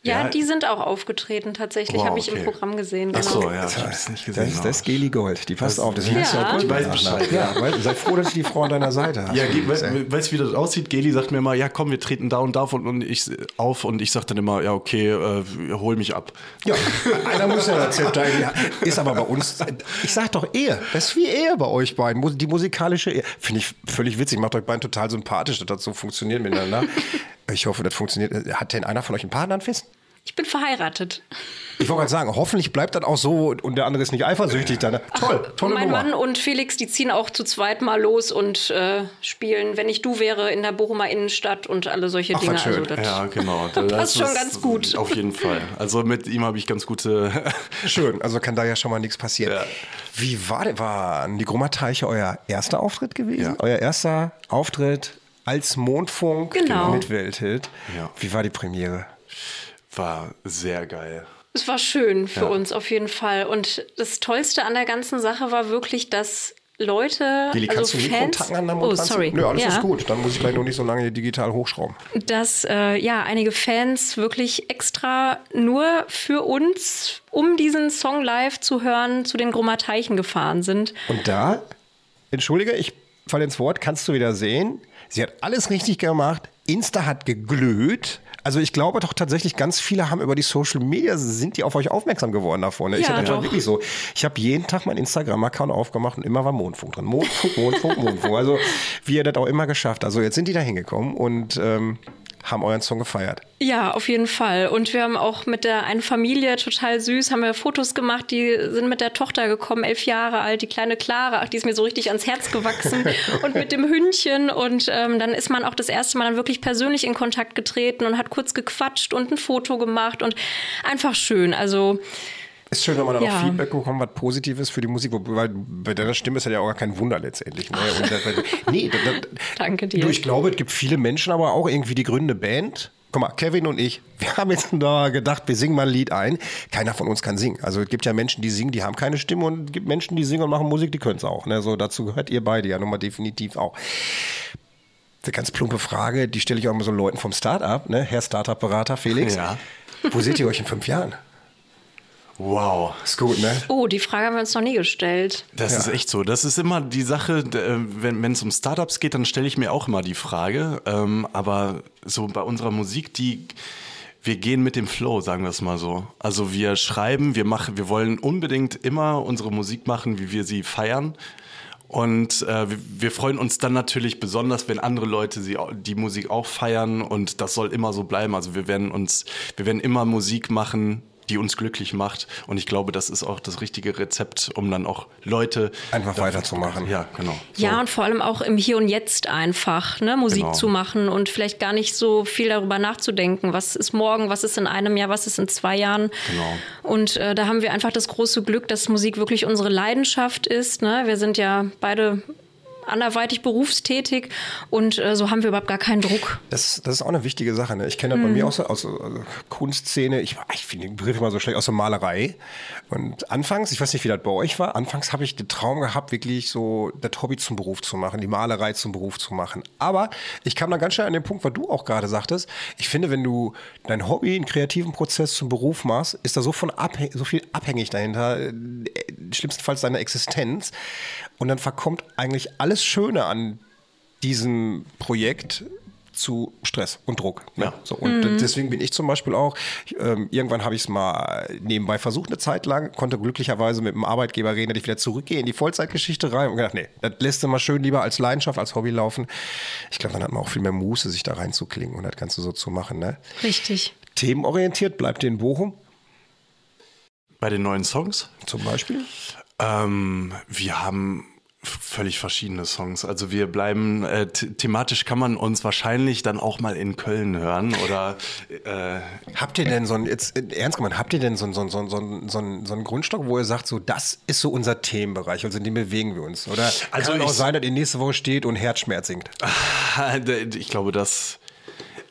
Speaker 5: Ja,
Speaker 4: Ja.
Speaker 5: die sind auch aufgetreten tatsächlich,
Speaker 4: Wow,
Speaker 5: habe ich
Speaker 4: okay.
Speaker 5: im Programm gesehen.
Speaker 4: Ach
Speaker 5: Genau.
Speaker 4: so, ja, ich habe es nicht gesehen.
Speaker 2: Das, ist- das ist Geli Gold. Die passt
Speaker 4: Das-
Speaker 2: auf. Deswegen
Speaker 5: Ja.
Speaker 2: auch Gold
Speaker 5: Die
Speaker 4: weiß Bescheid.
Speaker 2: Ja, weil, sei froh, dass du die Frau an deiner Seite hast.
Speaker 4: Ja, Ge- we weißt du, wie das aussieht? Geli sagt mir immer, ja komm, wir treten da und da und, und ich auf und ich sage dann immer, ja okay, äh, hol mich ab.
Speaker 2: Ja, einer muss ja das Zepter Ist aber bei uns, ich sag doch Ehe. Das ist wie Ehe bei euch beiden. Die musikalische Ehe. Finde ich völlig witzig. Macht euch beiden total sympathisch, dass das so funktioniert miteinander. Ich hoffe, das funktioniert. Hat denn einer von euch einen Partner, Fest?
Speaker 5: Ich bin verheiratet.
Speaker 2: Ich wollte gerade sagen, hoffentlich bleibt das auch so und der andere ist nicht eifersüchtig. Dann. Toll, tolle
Speaker 5: mein
Speaker 2: Nummer.
Speaker 5: Mann und Felix, die ziehen auch zu zweit mal los und äh, spielen, wenn ich du wäre, in der Bochumer Innenstadt und alle solche
Speaker 2: Ach,
Speaker 5: Dinge.
Speaker 2: was schön.
Speaker 5: Also das
Speaker 4: Ja, genau.
Speaker 5: passt schon ganz gut.
Speaker 4: Auf jeden Fall. Also mit ihm habe ich ganz gute.
Speaker 2: Schön, also kann da ja schon mal nichts passieren.
Speaker 4: Ja.
Speaker 2: Wie war, denn- waren die Grummerteiche euer erster Auftritt gewesen?
Speaker 4: Ja.
Speaker 2: Euer erster Auftritt als Mondfunk
Speaker 5: Genau.
Speaker 2: mit Welthit.
Speaker 4: Ja.
Speaker 2: Wie war die Premiere?
Speaker 4: War sehr geil.
Speaker 5: Es war schön für
Speaker 4: Ja.
Speaker 5: uns auf jeden Fall. Und das Tollste an der ganzen Sache war wirklich, dass Leute,
Speaker 2: Lili, kannst
Speaker 5: also
Speaker 2: du
Speaker 5: Fans,
Speaker 2: Mikro an deinem
Speaker 5: oh sorry,
Speaker 2: Nö, alles
Speaker 5: ja,
Speaker 2: ist gut. Dann muss ich gleich nur nicht so lange digital hochschrauben.
Speaker 5: dass äh, ja einige Fans wirklich extra nur für uns, um diesen Song live zu hören, zu den Grummer Teichen gefahren sind.
Speaker 2: Und da, entschuldige, ich falle ins Wort, kannst du wieder sehen, sie hat alles richtig gemacht. Insta hat geglüht. Also ich glaube doch tatsächlich, ganz viele haben über die Social Media, sind die auf euch aufmerksam geworden davon. Ne? ich
Speaker 5: Ja,
Speaker 2: das war
Speaker 5: doch.
Speaker 2: wirklich so. Ich habe jeden Tag meinen Instagram-Account aufgemacht und immer war Mondfunk drin. Mondfunk, Mondfunk, Mondfunk. Also wie ihr das auch immer geschafft. Also jetzt sind die da hingekommen und ähm, haben euren Song gefeiert.
Speaker 5: Ja, auf jeden Fall. Und wir haben auch mit der einen Familie total süß, haben wir Fotos gemacht, die sind mit der Tochter gekommen, elf Jahre alt, die kleine Clara, ach, die ist mir so richtig ans Herz gewachsen und mit dem Hündchen. Und ähm, dann ist man auch das erste Mal dann wirklich persönlich in Kontakt getreten und hat kurz gequatscht und ein Foto gemacht und einfach schön. Also
Speaker 2: Ist schön, wenn man dann
Speaker 5: Ja.
Speaker 2: auch Feedback bekommt, was Positives für die Musik, weil bei deiner Stimme ist das ja auch gar kein Wunder letztendlich. Ne? Und das, nee, das, das,
Speaker 5: Danke dir.
Speaker 2: Du, ich glaube, es gibt viele Menschen, aber auch irgendwie die gründende Band. Guck mal, Kevin und ich, wir haben jetzt da gedacht, wir singen mal ein Lied ein. Keiner von uns kann singen. Also es gibt ja Menschen, die singen, die haben keine Stimme und es gibt Menschen, die singen und machen Musik, die können es auch. Ne? So, dazu gehört ihr beide ja nun mal definitiv auch. Eine ganz plumpe Frage, die stelle ich auch immer so Leuten vom Start-up, ne? Herr Startup-Berater Felix.
Speaker 4: Ja.
Speaker 2: Wo seht ihr euch in fünf Jahren?
Speaker 4: Wow.
Speaker 2: Ist gut, ne?
Speaker 5: Oh, die Frage haben wir uns noch nie gestellt.
Speaker 4: Das ist echt so. Das ist immer die Sache, äh, wenn es um Startups geht, dann stelle ich mir auch immer die Frage. Ähm, aber so bei unserer Musik, die wir gehen mit dem Flow, sagen wir es mal so. Also wir schreiben, wir machen, wir wollen unbedingt immer unsere Musik machen, wie wir sie feiern. Und äh, wir, wir freuen uns dann natürlich besonders, wenn andere Leute sie, die Musik auch feiern und das soll immer so bleiben. Also wir werden uns, wir werden immer Musik machen, die uns glücklich macht. Und ich glaube, das ist auch das richtige Rezept, um dann auch Leute
Speaker 2: Einfach weiterzumachen.
Speaker 4: Ja, genau.
Speaker 5: Ja, und vor allem auch im Hier und Jetzt einfach ne, Musik
Speaker 4: Genau.
Speaker 5: zu machen und vielleicht gar nicht so viel darüber nachzudenken, was ist morgen, was ist in einem Jahr, was ist in zwei Jahren.
Speaker 4: Genau.
Speaker 5: Und äh, da haben wir einfach das große Glück, dass Musik wirklich unsere Leidenschaft ist. Ne? Wir sind ja beide anderweitig berufstätig und äh, so haben wir überhaupt gar keinen Druck.
Speaker 2: Das, das ist auch eine wichtige Sache. Ne? Ich kenne das bei mir aus, der- aus der also Kunstszene. Ich, ich finde den Begriff immer so schlecht aus der Malerei. Und anfangs, ich weiß nicht, wie das bei euch war, anfangs habe ich den Traum gehabt, wirklich so das Hobby zum Beruf zu machen, die Malerei zum Beruf zu machen. Aber ich kam dann ganz schnell an den Punkt, was du auch gerade sagtest. Ich finde, wenn du dein Hobby, einen kreativen Prozess zum Beruf machst, ist da so, von abhäng so viel abhängig dahinter, äh, schlimmstenfalls deine Existenz. Und dann verkommt eigentlich alles Schöne an diesem Projekt zu Stress und Druck. Ne?
Speaker 4: Ja.
Speaker 2: So, und deswegen bin ich zum Beispiel auch, ähm, irgendwann habe ich es mal nebenbei versucht, eine Zeit lang, konnte glücklicherweise mit dem Arbeitgeber reden, dass ich wieder zurückgehe in die Vollzeitgeschichte rein und gedacht, nee, das lässt du mal schön lieber als Leidenschaft, als Hobby laufen. Ich glaube, dann hat man auch viel mehr Muße, sich da reinzuklingen und das Ganze so zu machen. Ne?
Speaker 5: Richtig.
Speaker 2: Themenorientiert bleibt ihr in Bochum
Speaker 4: Bei den neuen Songs?
Speaker 2: zum Beispiel.
Speaker 4: Ähm, wir haben völlig verschiedene Songs. Also wir bleiben, äh, th thematisch kann man uns wahrscheinlich dann auch mal in Köln hören oder äh,
Speaker 2: Habt ihr denn so ein, jetzt äh, ernst gemeint, habt ihr denn so ein, so ein, so ein, so ein, so ein, so ein Grundstock, wo ihr sagt, so das ist so unser Themenbereich, also in dem bewegen wir uns? Oder
Speaker 4: Also
Speaker 2: kann auch sein, dass ihr nächste Woche steht und Herzschmerz singt?
Speaker 4: ich glaube, das.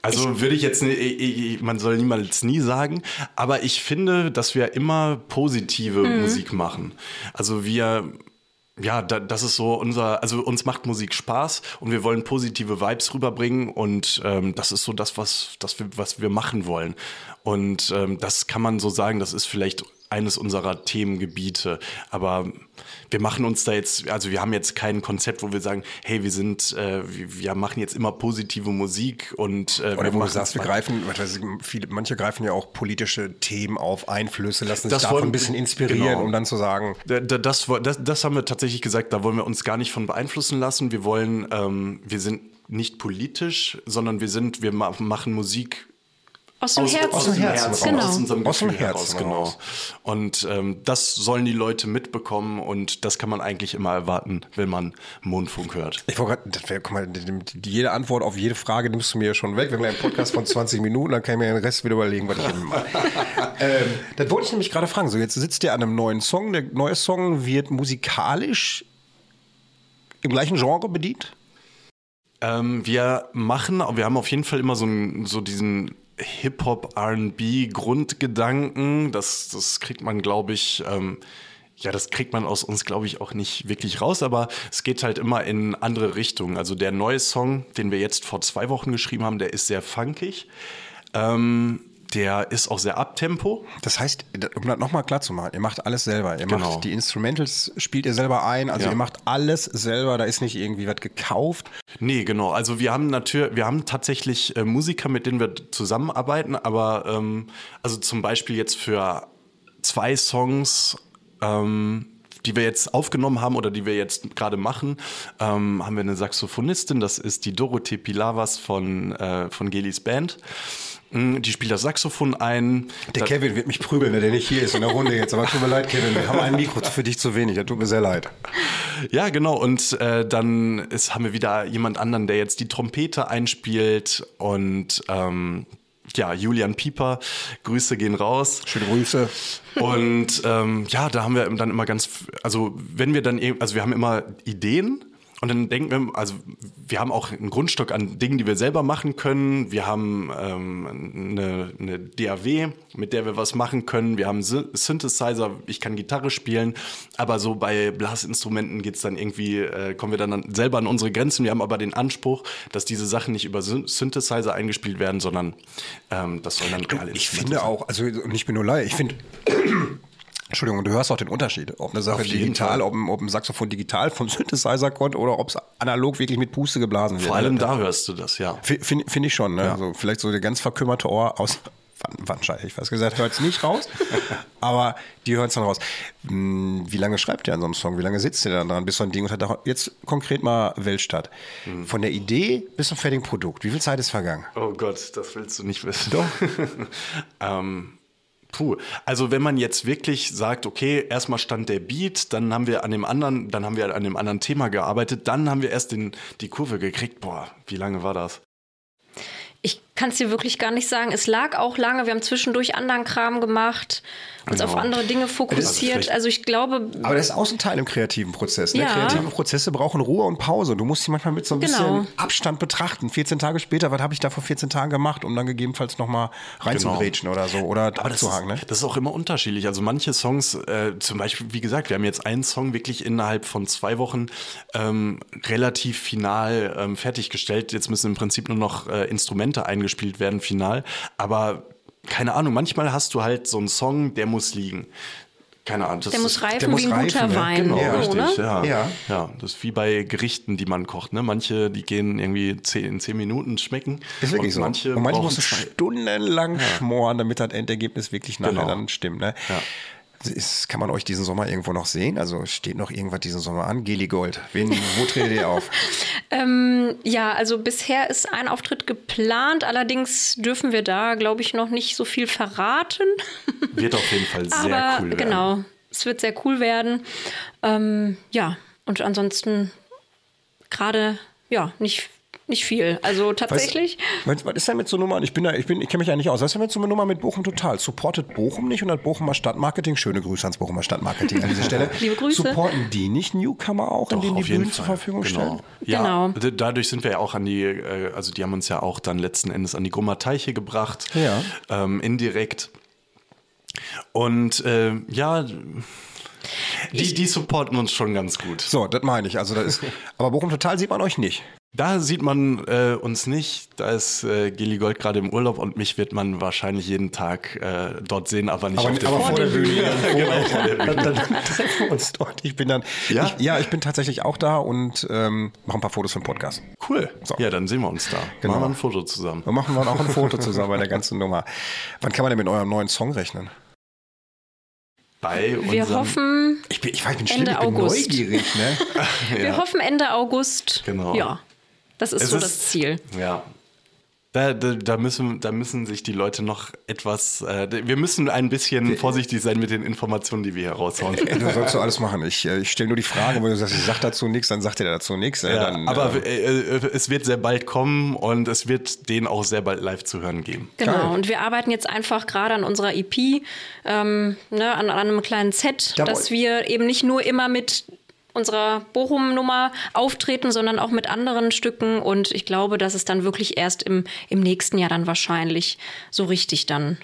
Speaker 4: Also würde ich jetzt, ni- ich- ich- man soll niemals nie sagen, aber ich finde, dass wir immer positive Musik machen. Also wir, ja, da, das ist so unser, also uns macht Musik Spaß und wir wollen positive Vibes rüberbringen und ähm, das ist so das, was, das wir, was wir machen wollen. Und ähm, das kann man so sagen, das ist vielleicht eines unserer Themengebiete. Aber wir machen uns da jetzt, also wir haben jetzt kein Konzept, wo wir sagen, hey, wir sind, äh, wir, machen jetzt immer positive Musik und äh,
Speaker 2: Oder wo du sagst, wir greifen, viele, manche greifen ja auch politische Themen auf, Einflüsse, lassen sich
Speaker 4: Das
Speaker 2: davon ein bisschen inspirieren,
Speaker 4: genau.
Speaker 2: um dann zu sagen,
Speaker 4: Da- da- Das, das, das haben wir tatsächlich gesagt, da wollen wir uns gar nicht von beeinflussen lassen. Wir wollen, ähm, wir sind nicht politisch, sondern wir sind, wir ma machen Musik
Speaker 5: Aus dem Herzen.
Speaker 2: aus dem Herzen raus.
Speaker 5: Genau.
Speaker 4: aus unserem
Speaker 2: Aus dem Herzen
Speaker 4: heraus, genau. Und ähm, das sollen die Leute mitbekommen und das kann man eigentlich immer erwarten, wenn man Mondfunk hört.
Speaker 2: Ich wollte gerade, guck mal, jede Antwort auf jede Frage nimmst du mir ja schon weg. Wir haben ja einen Podcast von 20 Minuten, dann kann ich mir den Rest wieder überlegen, was ich eben mache. ähm, das wollte ich nämlich gerade fragen. So, jetzt sitzt ihr an einem neuen Song. Der neue Song wird musikalisch im gleichen Genre bedient?
Speaker 4: Ähm, wir machen, wir haben auf jeden Fall immer so, einen, so diesen Hip-Hop, RB Grundgedanken. Das, das kriegt man, glaube ich, ähm, ja, das kriegt man aus uns, glaube ich, auch nicht wirklich raus, aber es geht halt immer in andere Richtungen. Also der neue Song, den wir jetzt vor zwei Wochen geschrieben haben, der ist sehr funkig. Ähm, der ist auch sehr abtempo.
Speaker 2: Das heißt, um das nochmal klar zu machen, ihr macht alles selber. Ihr
Speaker 4: Genau.
Speaker 2: macht die Instrumentals, spielt ihr selber ein, also
Speaker 4: Ja.
Speaker 2: ihr macht alles selber, da ist nicht irgendwie was gekauft.
Speaker 4: Nee, genau. Also wir haben natürlich, wir haben tatsächlich äh, Musiker, mit denen wir zusammenarbeiten, aber ähm, also zum Beispiel jetzt für zwei Songs, ähm, die wir jetzt aufgenommen haben oder die wir jetzt gerade machen, ähm, haben wir eine Saxophonistin, das ist die Dorothee Pilavas von, äh, von Gelis Band. Mm, Die spielt das Saxophon ein.
Speaker 2: Der
Speaker 4: Da-
Speaker 2: Kevin wird mich prügeln, ne, der nicht hier ist in der Runde jetzt. Aber tut mir leid, Kevin, wir haben ein Mikro für dich zu wenig. Das tut mir sehr leid.
Speaker 4: Ja, genau. Und äh, dann ist, haben wir wieder jemand anderen, der jetzt die Trompete einspielt. Und ähm, ja, Julian Pieper, Grüße gehen raus.
Speaker 2: Schöne Grüße.
Speaker 4: Und ähm, ja, da haben wir dann immer ganz, also wenn wir dann, eben- also wir haben immer Ideen. Und dann denken wir, also wir haben auch einen Grundstock an Dingen, die wir selber machen können. Wir haben ähm, eine, eine DAW, mit der wir was machen können. Wir haben Sy- Synthesizer, ich kann Gitarre spielen. Aber so bei Blasinstrumenten geht's dann irgendwie, äh, kommen wir dann an, selber an unsere Grenzen. Wir haben aber den Anspruch, dass diese Sachen nicht über Syn- Synthesizer eingespielt werden, sondern ähm, das sollen dann reale
Speaker 2: Ich finde
Speaker 4: sein.
Speaker 2: auch, also und ich bin nur leid, ich finde. Entschuldigung, du hörst auch den Unterschied, ob eine Sache digital, ob ein, ob ein Saxophon digital vom Synthesizer kommt oder ob es analog wirklich mit Puste geblasen wird.
Speaker 4: Vor allem da hörst du das, ja.
Speaker 2: Finde find ich schon, ne? Also vielleicht so der ganz verkümmerte Ohr aus Wann- Wandschei, ich weiß gesagt, hört es nicht raus, aber die hören es dann raus. Hm, Wie lange schreibt ihr an so einem Song? Wie lange sitzt ihr dann dran, bis so ein Ding und hat auch jetzt konkret mal Weltstadt?
Speaker 4: Hm.
Speaker 2: Von der Idee bis zum fertigen Produkt, wie viel Zeit ist vergangen?
Speaker 4: Oh Gott, das willst du nicht wissen. Doch. ähm, puh. Also wenn man jetzt wirklich sagt, okay, erstmal stand der Beat, dann haben wir an dem anderen, dann haben wir an dem anderen Thema gearbeitet, dann haben wir erst den, die Kurve gekriegt. Boah, wie lange war das?
Speaker 5: Ich kann es dir wirklich gar nicht sagen. Es lag auch lange. Wir haben zwischendurch anderen Kram gemacht, uns
Speaker 4: Genau.
Speaker 5: auf andere Dinge fokussiert.
Speaker 4: vielleicht-
Speaker 5: Also ich glaube,
Speaker 2: Aber das ist auch ein Teil im kreativen Prozess. Ne?
Speaker 5: Ja.
Speaker 2: Kreative Prozesse brauchen Ruhe und Pause. Du musst sie manchmal mit so ein bisschen
Speaker 5: Genau.
Speaker 2: Abstand betrachten. 14 Tage später, was habe ich da vor 14 Tagen gemacht, um dann gegebenenfalls nochmal reinzugrätschen oder so oder
Speaker 4: Genau. Aber das
Speaker 2: abzuhaken. Ne?
Speaker 4: ist, das ist auch immer unterschiedlich. Also manche Songs, äh, zum Beispiel, wie gesagt, wir haben jetzt einen Song wirklich innerhalb von zwei Wochen ähm, relativ final ähm, fertiggestellt. Jetzt müssen im Prinzip nur noch äh, Instrumente eingespielt werden, final. Aber keine Ahnung, manchmal hast du halt so einen Song, der muss liegen. Keine Ahnung. Das
Speaker 5: der muss reifen
Speaker 2: muss
Speaker 5: wie ein guter
Speaker 2: reifen, ne?
Speaker 5: Wein.
Speaker 2: Genau,
Speaker 5: so,
Speaker 4: Richtig, ja.
Speaker 2: Ja.
Speaker 4: ja. das ist wie bei Gerichten, die man kocht. Ne? Manche, die gehen irgendwie zehn, in zehn Minuten schmecken.
Speaker 2: Ist wirklich
Speaker 4: und
Speaker 2: so.
Speaker 4: Manche
Speaker 2: und manche musst du stundenlang schmoren, damit das Endergebnis wirklich nachher
Speaker 4: Genau.
Speaker 2: dann stimmt. Ne?
Speaker 4: Ja.
Speaker 2: Ist, kann man euch diesen Sommer irgendwo noch sehen? Also steht noch irgendwas diesen Sommer an? Geli Gold. Wen, wo tretet ihr auf?
Speaker 5: Ähm, ja, also bisher ist ein Auftritt geplant. Allerdings dürfen wir da, glaube ich, noch nicht so viel verraten.
Speaker 4: Wird auf jeden Fall sehr
Speaker 5: Aber
Speaker 4: cool werden.
Speaker 5: genau, es wird sehr cool werden. Ähm, ja, und ansonsten gerade, ja, nicht, nicht viel. Also tatsächlich.
Speaker 2: Was, was ist denn mit so Nummern? Ich bin da, ich bin, ich kenne mich ja nicht aus. Was ist denn mit so einer Nummer mit Bochum total? Supportet Bochum nicht und hat Bochumer Stadtmarketing, schöne Grüße ans Bochumer Stadtmarketing an dieser Stelle.
Speaker 5: Liebe Grüße.
Speaker 2: Supporten die nicht Newcomer auch,
Speaker 4: Doch,
Speaker 2: indem die Bühnen zur. Verfügung
Speaker 4: genau.
Speaker 2: stellen?
Speaker 4: Ja,
Speaker 5: Genau.
Speaker 4: dadurch sind wir ja auch an die, äh, also die haben uns ja auch dann letzten Endes an die Grummer Teiche gebracht,
Speaker 2: Ja.
Speaker 4: ähm, indirekt. Und äh, ja, die, die supporten uns schon ganz gut.
Speaker 2: So, das meine ich. Also, das ist, aber Bochum total sieht man euch nicht.
Speaker 4: Da sieht man äh, uns nicht. Da ist äh, Gilly Gold gerade im Urlaub und mich wird man wahrscheinlich jeden Tag äh, dort sehen, aber nicht auf der
Speaker 2: aber vor der Bühne.
Speaker 4: genau, vor der
Speaker 2: Dann, dann treffen wir uns dort. Ich bin dann,
Speaker 4: Ja?
Speaker 2: Ich, ja, ich bin tatsächlich auch da und ähm, mache ein paar Fotos für den Podcast.
Speaker 4: Cool.
Speaker 2: So.
Speaker 4: Ja, dann sehen wir uns da.
Speaker 2: Genau.
Speaker 4: Machen wir ein Foto zusammen.
Speaker 2: Wir machen dann auch ein Foto zusammen bei der ganzen Nummer. Wann kann man denn mit eurem neuen Song rechnen?
Speaker 4: Bei
Speaker 5: Wir
Speaker 4: unserem-
Speaker 5: hoffen,
Speaker 2: Ich bin, ich, weiß, ich bin
Speaker 5: Ende
Speaker 2: schlimm, ich bin
Speaker 5: August.
Speaker 2: neugierig. Ne?
Speaker 5: wir hoffen Ende August.
Speaker 4: Genau.
Speaker 5: Ja, das ist
Speaker 4: Es
Speaker 5: so
Speaker 4: ist-
Speaker 5: das Ziel.
Speaker 4: Ja. Da, da, da, müssen, da müssen sich die Leute noch etwas, äh, wir müssen ein bisschen vorsichtig sein mit den Informationen, die wir hier raushauen.
Speaker 2: Du sollst so alles machen. Ich, äh, ich stelle nur die Frage, wenn du sagst, ich sag dazu nichts, dann sagt er dazu nichts. äh,
Speaker 4: Ja,
Speaker 2: dann,
Speaker 4: aber
Speaker 2: äh,
Speaker 4: äh, äh, es wird sehr bald kommen und es wird den auch sehr bald live zu hören geben.
Speaker 5: Genau,
Speaker 2: Geil.
Speaker 5: und wir arbeiten jetzt einfach gerade an unserer EP, ähm, ne, an, an einem kleinen Set,
Speaker 2: Jawohl.
Speaker 5: dass wir eben nicht nur immer mit unserer Bochum-Nummer auftreten, sondern auch mit anderen Stücken. Und ich glaube, dass es dann wirklich erst im, im nächsten Jahr dann wahrscheinlich so richtig dann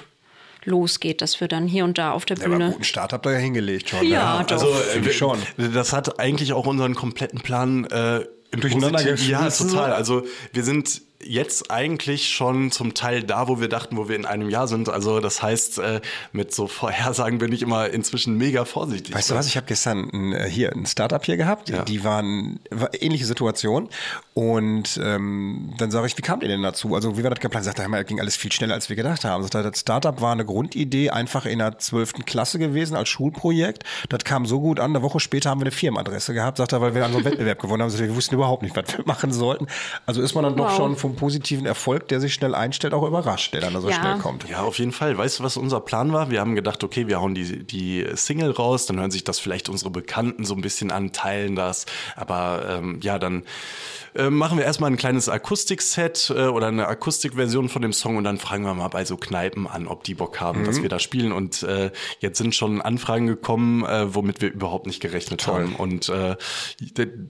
Speaker 5: losgeht, dass wir dann hier und da auf der
Speaker 2: ja, aber
Speaker 5: Bühne.
Speaker 2: guten Start habt ihr ja hingelegt schon.
Speaker 5: Ja,
Speaker 2: ne?
Speaker 5: doch.
Speaker 2: Also, ich schon.
Speaker 4: Das hat eigentlich auch unseren kompletten Plan äh, im
Speaker 2: Durcheinander
Speaker 4: Ja, total. Also wir sind jetzt eigentlich schon zum Teil da, wo wir dachten, wo wir in einem Jahr sind. Also das heißt, äh, mit so Vorhersagen bin ich immer inzwischen mega vorsichtig.
Speaker 2: Weißt du was, ich habe gestern ein, äh, hier ein Startup hier gehabt,
Speaker 4: Ja.
Speaker 2: die waren war ähnliche Situation und ähm, dann sage ich, wie kamt ihr denn dazu? Also wie war das geplant? Sagt er, ging alles viel schneller, als wir gedacht haben. Sagt er, das Startup war eine Grundidee einfach in der 12. Klasse gewesen als Schulprojekt. Das kam so gut an, eine Woche später haben wir eine Firmenadresse gehabt, sagt er, weil wir an so einem Wettbewerb gewonnen haben. Sagt er, wir wussten überhaupt nicht, was wir machen sollten. Also ist man dann doch
Speaker 5: Wow.
Speaker 2: schon vom positiven Erfolg, der sich schnell einstellt, auch überrascht, der dann so
Speaker 5: Ja.
Speaker 2: schnell kommt.
Speaker 4: Ja, auf jeden Fall. Weißt du, was unser Plan war? Wir haben gedacht, okay, wir hauen die, die Single raus, dann hören sich das vielleicht unsere Bekannten so ein bisschen an, teilen das. Aber ähm, ja, dann äh, machen wir erstmal ein kleines Akustikset äh, oder eine Akustikversion von dem Song und dann fragen wir mal bei so Kneipen an, ob die Bock haben, dass wir da spielen. Und äh, jetzt sind schon Anfragen gekommen, äh, womit wir überhaupt nicht gerechnet haben. Und äh,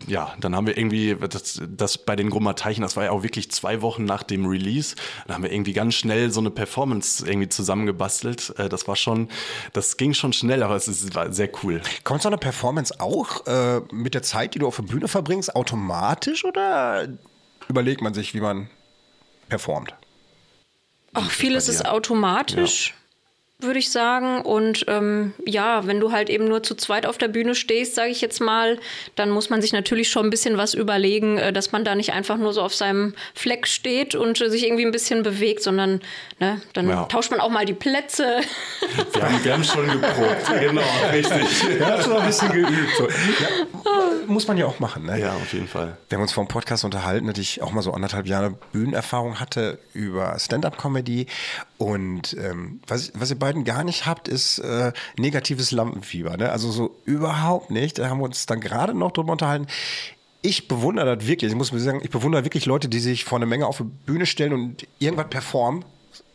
Speaker 4: ja, dann haben wir irgendwie, das, das bei den Grummer Teichen, das war ja auch wirklich zwei Wochen nach dem Release, da haben wir irgendwie ganz schnell so eine Performance irgendwie zusammengebastelt. Äh, das war schon, das ging schon schnell, aber es ist, war sehr cool.
Speaker 2: Kommt so eine Performance auch äh, mit der Zeit, die du auf der Bühne verbringst, automatisch oder überlegt man sich, wie man performt?
Speaker 5: Ach, vieles ist automatisch, würde ich sagen. Und ähm, ja, wenn du halt eben nur zu zweit auf der Bühne stehst, sage ich jetzt mal, dann muss man sich natürlich schon ein bisschen was überlegen, äh, dass man da nicht einfach nur so auf seinem Fleck steht und äh, sich irgendwie ein bisschen bewegt, sondern ne, dann
Speaker 4: Ja.
Speaker 5: tauscht man auch mal die Plätze.
Speaker 4: Wir haben, wir haben schon geprobt. genau, richtig.
Speaker 2: Ja, hast du noch ein bisschen geübt. So. Ja, muss man ja auch machen. Ne?
Speaker 4: Ja, auf jeden Fall.
Speaker 2: Wir haben uns vor dem Podcast unterhalten, dass ich auch mal so anderthalb Jahre Bühnenerfahrung hatte über Stand-up-Comedy. Und ähm, was, was ihr beiden gar nicht habt, ist äh, negatives Lampenfieber. Ne? Also so überhaupt nicht. Da haben wir uns dann gerade noch drüber unterhalten. Ich bewundere das wirklich. Ich muss mir sagen, ich bewundere wirklich Leute, die sich vor eine Menge auf die Bühne stellen und irgendwas performen.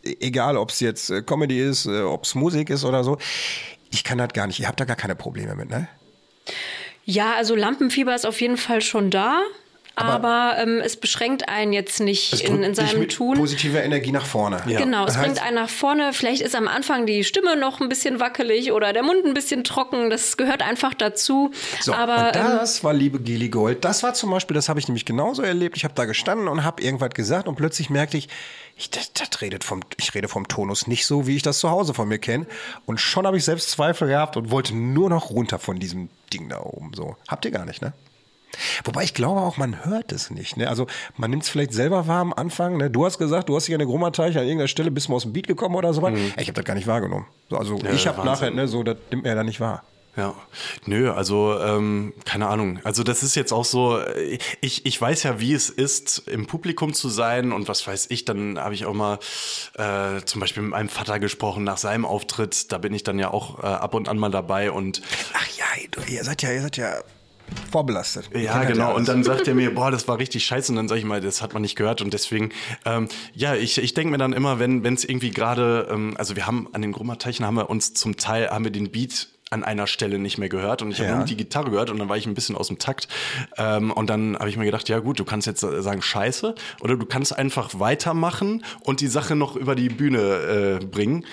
Speaker 2: E- Egal, ob es jetzt äh, Comedy ist, äh, ob es Musik ist oder so. Ich kann das gar nicht. Ihr habt da gar keine Probleme mit, ne?
Speaker 5: Ja, also Lampenfieber ist auf jeden Fall schon da. Aber, ähm, es beschränkt einen jetzt nicht in, in seinem Tun.
Speaker 2: positiver Energie nach vorne.
Speaker 5: Genau, es
Speaker 2: Das
Speaker 5: bringt
Speaker 2: heißt-
Speaker 5: einen nach vorne. Vielleicht ist am Anfang die Stimme noch ein bisschen wackelig oder der Mund ein bisschen trocken. Das gehört einfach dazu.
Speaker 2: So,
Speaker 5: Aber ähm,
Speaker 2: das war liebe Gili Gold. Das war zum Beispiel, das habe ich nämlich genauso erlebt. Ich habe da gestanden und habe irgendwas gesagt und plötzlich merkte ich, ich, das, das redet vom, ich rede vom Tonus nicht so, wie ich das zu Hause von mir kenne. Und schon habe ich selbst Zweifel gehabt und wollte nur noch runter von diesem Ding da oben. So habt ihr gar nicht, ne? Wobei ich glaube auch, man hört es nicht. Ne? Also man nimmt es vielleicht selber wahr am Anfang. Ne? Du hast gesagt, du hast dich an der Grummerteich an irgendeiner Stelle bist du mal aus dem Beat gekommen oder so. was. Ich habe das gar nicht wahrgenommen. So, also ich habe nachher, ne, so, das nimmt mir ja dann nicht wahr.
Speaker 4: Ja, nö, also ähm, keine Ahnung. Also das ist jetzt auch so, äh, ich, ich weiß ja, wie es ist, im Publikum zu sein und was weiß ich, dann habe ich auch mal äh, zum Beispiel mit meinem Vater gesprochen nach seinem Auftritt, da bin ich dann ja auch äh, ab und an mal dabei und
Speaker 2: Ach ja, ihr seid ja, ihr seid ja vorbelastet.
Speaker 4: Ja, genau. Und dann sagt er mir, boah, das war richtig scheiße. Und dann sage ich mal, das hat man nicht gehört. Und deswegen, ähm, ja, ich, ich denke mir dann immer, wenn es irgendwie gerade, ähm, also wir haben an den Grummerteichen haben wir uns zum Teil, haben wir den Beat an einer Stelle nicht mehr gehört und ich habe
Speaker 2: Ja.
Speaker 4: nur die Gitarre gehört und dann war ich ein bisschen aus dem Takt ähm, und dann habe ich mir gedacht, ja gut, du kannst jetzt sagen Scheiße oder du kannst einfach weitermachen und die Sache noch über die Bühne äh, bringen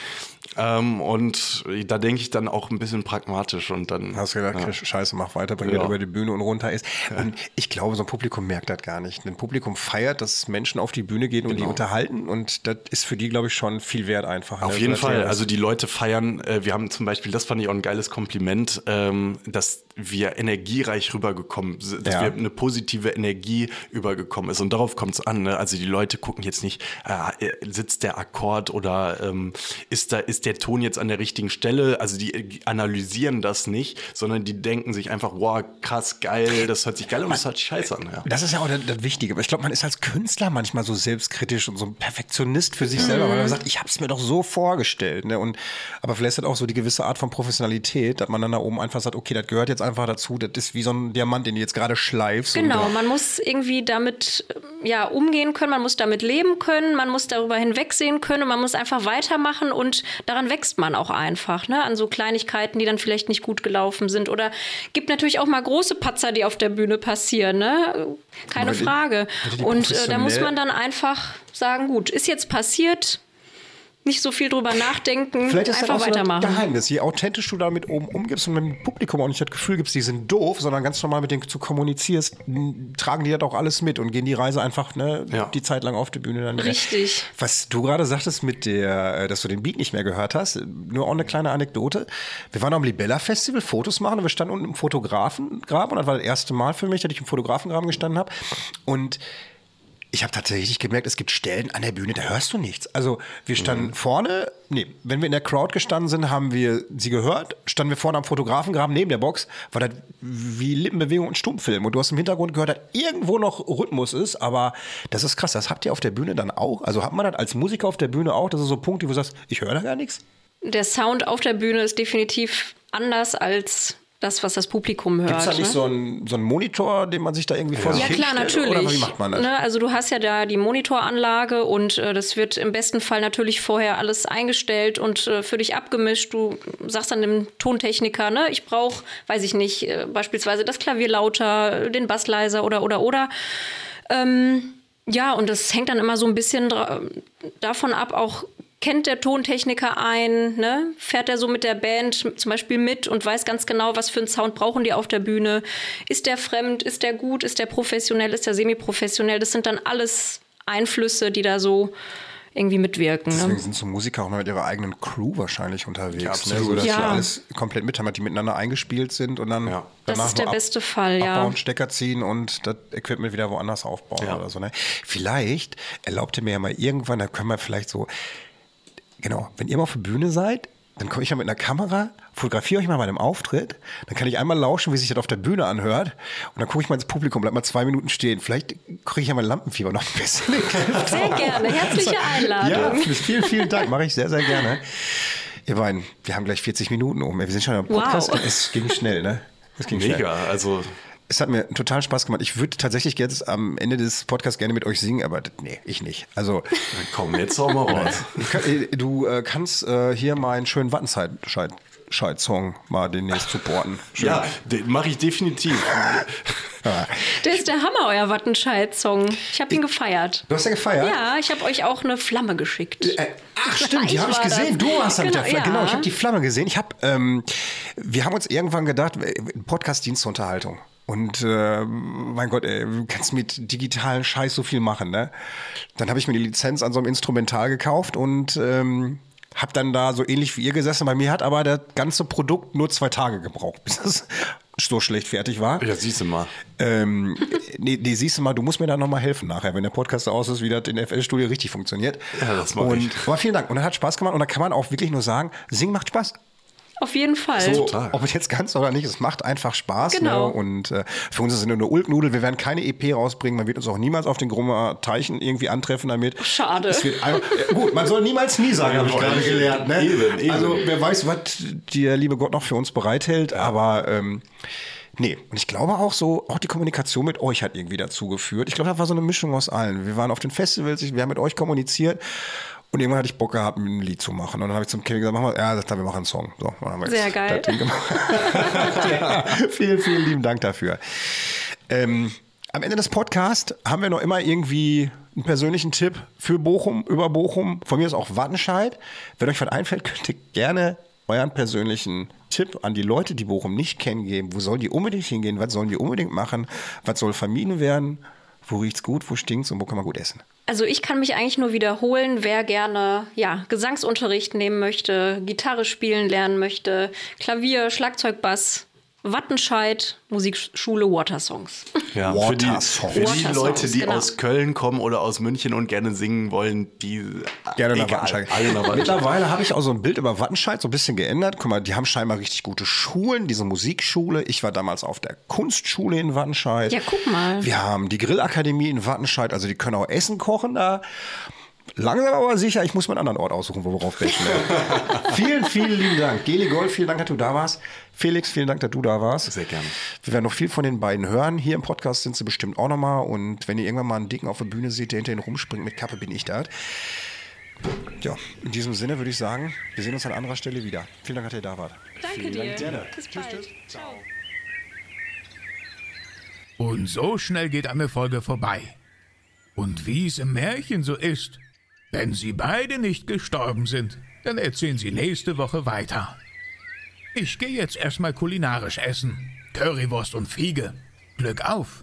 Speaker 4: ähm, und da denke ich dann auch ein bisschen pragmatisch und dann
Speaker 2: Hast du gedacht,
Speaker 4: ja.
Speaker 2: Scheiße, mach weiter, bring
Speaker 4: Ja.
Speaker 2: über die Bühne und runter ist. Und ich glaube, so ein Publikum merkt das gar nicht. Ein Publikum feiert, dass Menschen auf die Bühne gehen und die
Speaker 4: Genau.
Speaker 2: unterhalten. Und das ist für die, glaube ich, schon viel wert einfach.
Speaker 4: Auf
Speaker 2: ne?
Speaker 4: jeden
Speaker 2: So, dass
Speaker 4: Fall.
Speaker 2: die-
Speaker 4: Also die Leute feiern, äh, wir haben zum Beispiel, das fand ich auch ein geiles geiles Kompliment, ähm, dass wir energiereich rübergekommen sind, dass
Speaker 2: Ja.
Speaker 4: wir eine positive Energie übergekommen ist. Und darauf kommt es an. Ne? Also die Leute gucken jetzt nicht, äh, sitzt der Akkord oder ähm, ist da ist der Ton jetzt an der richtigen Stelle? Also die analysieren das nicht, sondern die denken sich einfach, wow, krass, geil, das hört sich geil und das hört sich scheiße an. Ja.
Speaker 2: Das ist ja auch das, das Wichtige. Aber ich glaube, man ist als Künstler manchmal so selbstkritisch und so ein Perfektionist für sich selber, weil man sagt, ich habe es mir doch so vorgestellt. Ne? Und, aber vielleicht ist das auch so die gewisse Art von Professionalität, dass man dann da oben einfach sagt, okay, das gehört jetzt einfach dazu. Das ist wie so ein Diamant, den du jetzt gerade schleifst.
Speaker 5: Genau,
Speaker 2: Und,
Speaker 5: man muss irgendwie damit ja, umgehen können, man muss damit leben können, man muss darüber hinwegsehen können und man muss einfach weitermachen und daran wächst man auch einfach, ne? An so Kleinigkeiten, die dann vielleicht nicht gut gelaufen sind. Oder gibt natürlich auch mal große Patzer, die auf der Bühne passieren, ne? Keine Frage. Und äh, da muss man dann einfach sagen, gut, ist jetzt passiert, nicht so viel drüber nachdenken,
Speaker 2: Vielleicht ist das
Speaker 5: einfach
Speaker 2: auch so ein
Speaker 5: weitermachen.
Speaker 2: Geheimnis. Je authentisch du damit oben umgibst und dem Publikum auch nicht das Gefühl gibst, die sind doof, sondern ganz normal mit denen zu kommunizierst, tragen die das auch alles mit und gehen die Reise einfach ne,
Speaker 4: Ja.
Speaker 2: die Zeit lang auf die Bühne dann.
Speaker 5: Richtig.
Speaker 2: Was du gerade sagtest mit der, äh, dass du den Beat nicht mehr gehört hast, nur auch eine kleine Anekdote. Wir waren am Libella Festival Fotos machen und wir standen unten im Fotografengraben und das war das erste Mal für mich, dass ich im Fotografengraben gestanden habe und ich habe tatsächlich gemerkt, es gibt Stellen an der Bühne, da hörst du nichts. Also wir standen vorne, nee, wenn wir in der Crowd gestanden sind, haben wir sie gehört. Standen wir vorne am Fotografengraben neben der Box, war das wie Lippenbewegung und Stummfilm. Und du hast im Hintergrund gehört, dass irgendwo noch Rhythmus ist, aber das ist krass. Das habt ihr auf der Bühne dann auch? Also hat man das als Musiker auf der Bühne auch? Das ist so Punkte, wo du sagst, ich höre da gar nichts?
Speaker 5: Der Sound auf der Bühne ist definitiv anders als das, was das Publikum hört.
Speaker 2: Gibt es da nicht
Speaker 5: ne?
Speaker 2: so einen, so einen Monitor, den man sich da irgendwie vor sich
Speaker 5: Ja klar,
Speaker 2: hinstellt?
Speaker 5: natürlich.
Speaker 2: Oder wie macht man das?
Speaker 5: Ne, also du hast ja da die Monitoranlage und äh, das wird im besten Fall natürlich vorher alles eingestellt und äh, für dich abgemischt. Du sagst dann dem Tontechniker, ne, ich brauche, weiß ich nicht, äh, beispielsweise das Klavier lauter, den Bass leiser oder oder oder. Ähm, ja, und das hängt dann immer so ein bisschen davon ab, auch kennt der Tontechniker ein, ne? fährt er so mit der Band zum Beispiel mit und weiß ganz genau, was für einen Sound brauchen die auf der Bühne. Ist der fremd, ist der gut, ist der professionell, ist der semi-professionell? Das sind dann alles Einflüsse, die da so irgendwie mitwirken.
Speaker 2: Deswegen
Speaker 5: Ne?
Speaker 2: sind so Musiker auch noch mit ihrer eigenen Crew wahrscheinlich unterwegs.
Speaker 4: Ja,
Speaker 2: ne?
Speaker 4: absolut.
Speaker 2: so, dass
Speaker 5: Ja.
Speaker 2: wir alles komplett mit haben, die miteinander eingespielt sind und dann
Speaker 4: Ja.
Speaker 5: Das ist der
Speaker 2: ab-
Speaker 5: beste Fall, ja.
Speaker 2: abbauen, Stecker ziehen und das Equipment wieder woanders aufbauen
Speaker 4: Ja.
Speaker 2: oder so. Ne? Vielleicht erlaubte mir ja mal irgendwann, da können wir vielleicht so, genau, wenn ihr mal auf der Bühne seid, dann komme ich ja mit einer Kamera, fotografiere euch mal bei einem Auftritt, dann kann ich einmal lauschen, wie sich das auf der Bühne anhört und dann gucke ich mal ins Publikum, bleib mal zwei Minuten stehen. Vielleicht kriege ich ja mein Lampenfieber noch ein bisschen.
Speaker 5: Sehr gerne. Herzliche
Speaker 2: Ja,
Speaker 5: Einladung.
Speaker 2: vielen, vielen Dank. Mache ich sehr, sehr gerne. Ihr beiden, wir haben gleich 40 Minuten um. Wir sind schon am Podcast.
Speaker 5: Wow.
Speaker 2: Es ging schnell, ne? Es ging schnell.
Speaker 4: Mega, also
Speaker 2: Es hat mir total Spaß gemacht. Ich würde tatsächlich jetzt am Ende des Podcasts gerne mit euch singen, aber nee, ich nicht. Also,
Speaker 4: komm, jetzt hau mal raus.
Speaker 2: äh, du äh, kannst äh, hier meinen schönen Wattenscheid-Song mal demnächst supporten. Schön.
Speaker 4: Ja, den mache ich definitiv.
Speaker 5: Der ist der Hammer, euer Wattenscheid-Song. Ich habe ihn gefeiert.
Speaker 2: Du hast ja gefeiert?
Speaker 5: Ja, ich habe euch auch eine Flamme geschickt.
Speaker 2: Äh, ach stimmt, die
Speaker 5: Ich
Speaker 2: habe ich gesehen.
Speaker 5: das.
Speaker 2: Du hast da mit der
Speaker 5: Genau,
Speaker 2: Flamme. Genau,
Speaker 5: ja.
Speaker 2: ich habe die Flamme gesehen. Ich habe, ähm, wir haben uns irgendwann gedacht, äh, Podcast-Dienst zur Unterhaltung. Und äh, mein Gott, ey, du kannst mit digitalen Scheiß so viel machen, ne? Dann habe ich mir die Lizenz an so einem Instrumental gekauft und ähm, habe dann da so ähnlich wie ihr gesessen. Bei mir hat aber das ganze Produkt nur zwei Tage gebraucht, bis es so schlecht fertig war.
Speaker 4: Ja, siehst du mal.
Speaker 2: Ähm, nee, nee, siehst du mal, du musst mir da nochmal helfen nachher, wenn der Podcast aus ist, wie das in der FL-Studio richtig funktioniert.
Speaker 4: Ja, das mach
Speaker 2: und,
Speaker 4: ich.
Speaker 2: Aber vielen Dank. Und das hat Spaß gemacht. Und da kann man auch wirklich nur sagen, Singen macht Spaß.
Speaker 5: Auf jeden Fall.
Speaker 2: So,
Speaker 4: Total.
Speaker 2: ob es jetzt ganz oder nicht, es macht einfach Spaß.
Speaker 5: Genau.
Speaker 2: Ne? Und äh, für uns ist es nur eine Ulknudel. Wir werden keine EP rausbringen. Man wird uns auch niemals auf den Grummer Teichen irgendwie antreffen damit.
Speaker 5: Schade.
Speaker 2: Es wird einfach, äh, gut, man soll niemals nie sagen, habe ich gerade gelernt. Ne?
Speaker 4: Eben, eben.
Speaker 2: Also wer weiß, was der liebe Gott noch für uns bereithält. Aber ähm, nee, und ich glaube auch so, auch die Kommunikation mit euch hat irgendwie dazu geführt. Ich glaube, das war so eine Mischung aus allen. Wir waren auf den Festivals, ich- wir haben mit euch kommuniziert. Und irgendwann hatte ich Bock gehabt, ein Lied zu machen. Und dann habe ich zum Kevin gesagt, machen wir, ja, das, wir machen einen Song. So, dann haben wir
Speaker 5: Sehr geil.
Speaker 2: das Ding gemacht. ja, vielen, vielen lieben Dank dafür. Ähm, am Ende des Podcasts haben wir noch immer irgendwie einen persönlichen Tipp für Bochum, über Bochum. Von mir ist auch Wattenscheid. Wenn euch was einfällt, könnt ihr gerne euren persönlichen Tipp an die Leute, die Bochum nicht kennen, geben. Wo sollen die unbedingt hingehen? Was sollen die unbedingt machen? Was soll vermieden werden? Wo riecht's gut, wo stinkt's und wo kann man gut essen?
Speaker 5: Also ich kann mich eigentlich nur wiederholen, wer gerne ja, Gesangsunterricht nehmen möchte, Gitarre spielen lernen möchte, Klavier, Schlagzeug, Bass, Wattenscheid, Musikschule, Watersongs.
Speaker 4: Ja, für die,
Speaker 2: Watersongs.
Speaker 4: für die
Speaker 5: Watersongs,
Speaker 4: Leute, die
Speaker 5: genau.
Speaker 4: aus Köln kommen oder aus München und gerne singen wollen, die
Speaker 2: Gerne nach Wattenscheid.
Speaker 4: Alle nach Wattenscheid.
Speaker 2: Mittlerweile habe ich auch so ein Bild über Wattenscheid so ein bisschen geändert. Guck mal, die haben scheinbar richtig gute Schulen, diese Musikschule. Ich war damals auf der Kunstschule in Wattenscheid.
Speaker 5: Ja, guck mal.
Speaker 2: Wir haben die Grillakademie in Wattenscheid, also die können auch Essen kochen da. Langsam aber sicher, ich muss mir einen anderen Ort aussuchen, wo wir vielen, vielen lieben Dank. Geli Gold, vielen Dank, dass du da warst. Felix, vielen Dank, dass du da warst.
Speaker 4: Sehr gerne.
Speaker 2: Wir werden noch viel von den beiden hören. Hier im Podcast sind sie bestimmt auch nochmal. Und wenn ihr irgendwann mal einen Dicken auf der Bühne seht, der hinter ihnen rumspringt mit Kappe, bin ich da. Ja, in diesem Sinne würde ich sagen, wir sehen uns an anderer Stelle wieder. Vielen Dank, dass ihr da wart.
Speaker 5: Danke dir. Bis bald. Ciao.
Speaker 1: Und so schnell geht eine Folge vorbei. Und wie es im Märchen so ist, wenn sie beide nicht gestorben sind, dann erzählen sie nächste Woche weiter. Ich gehe jetzt erstmal kulinarisch essen. Currywurst und Fiege. Glück auf!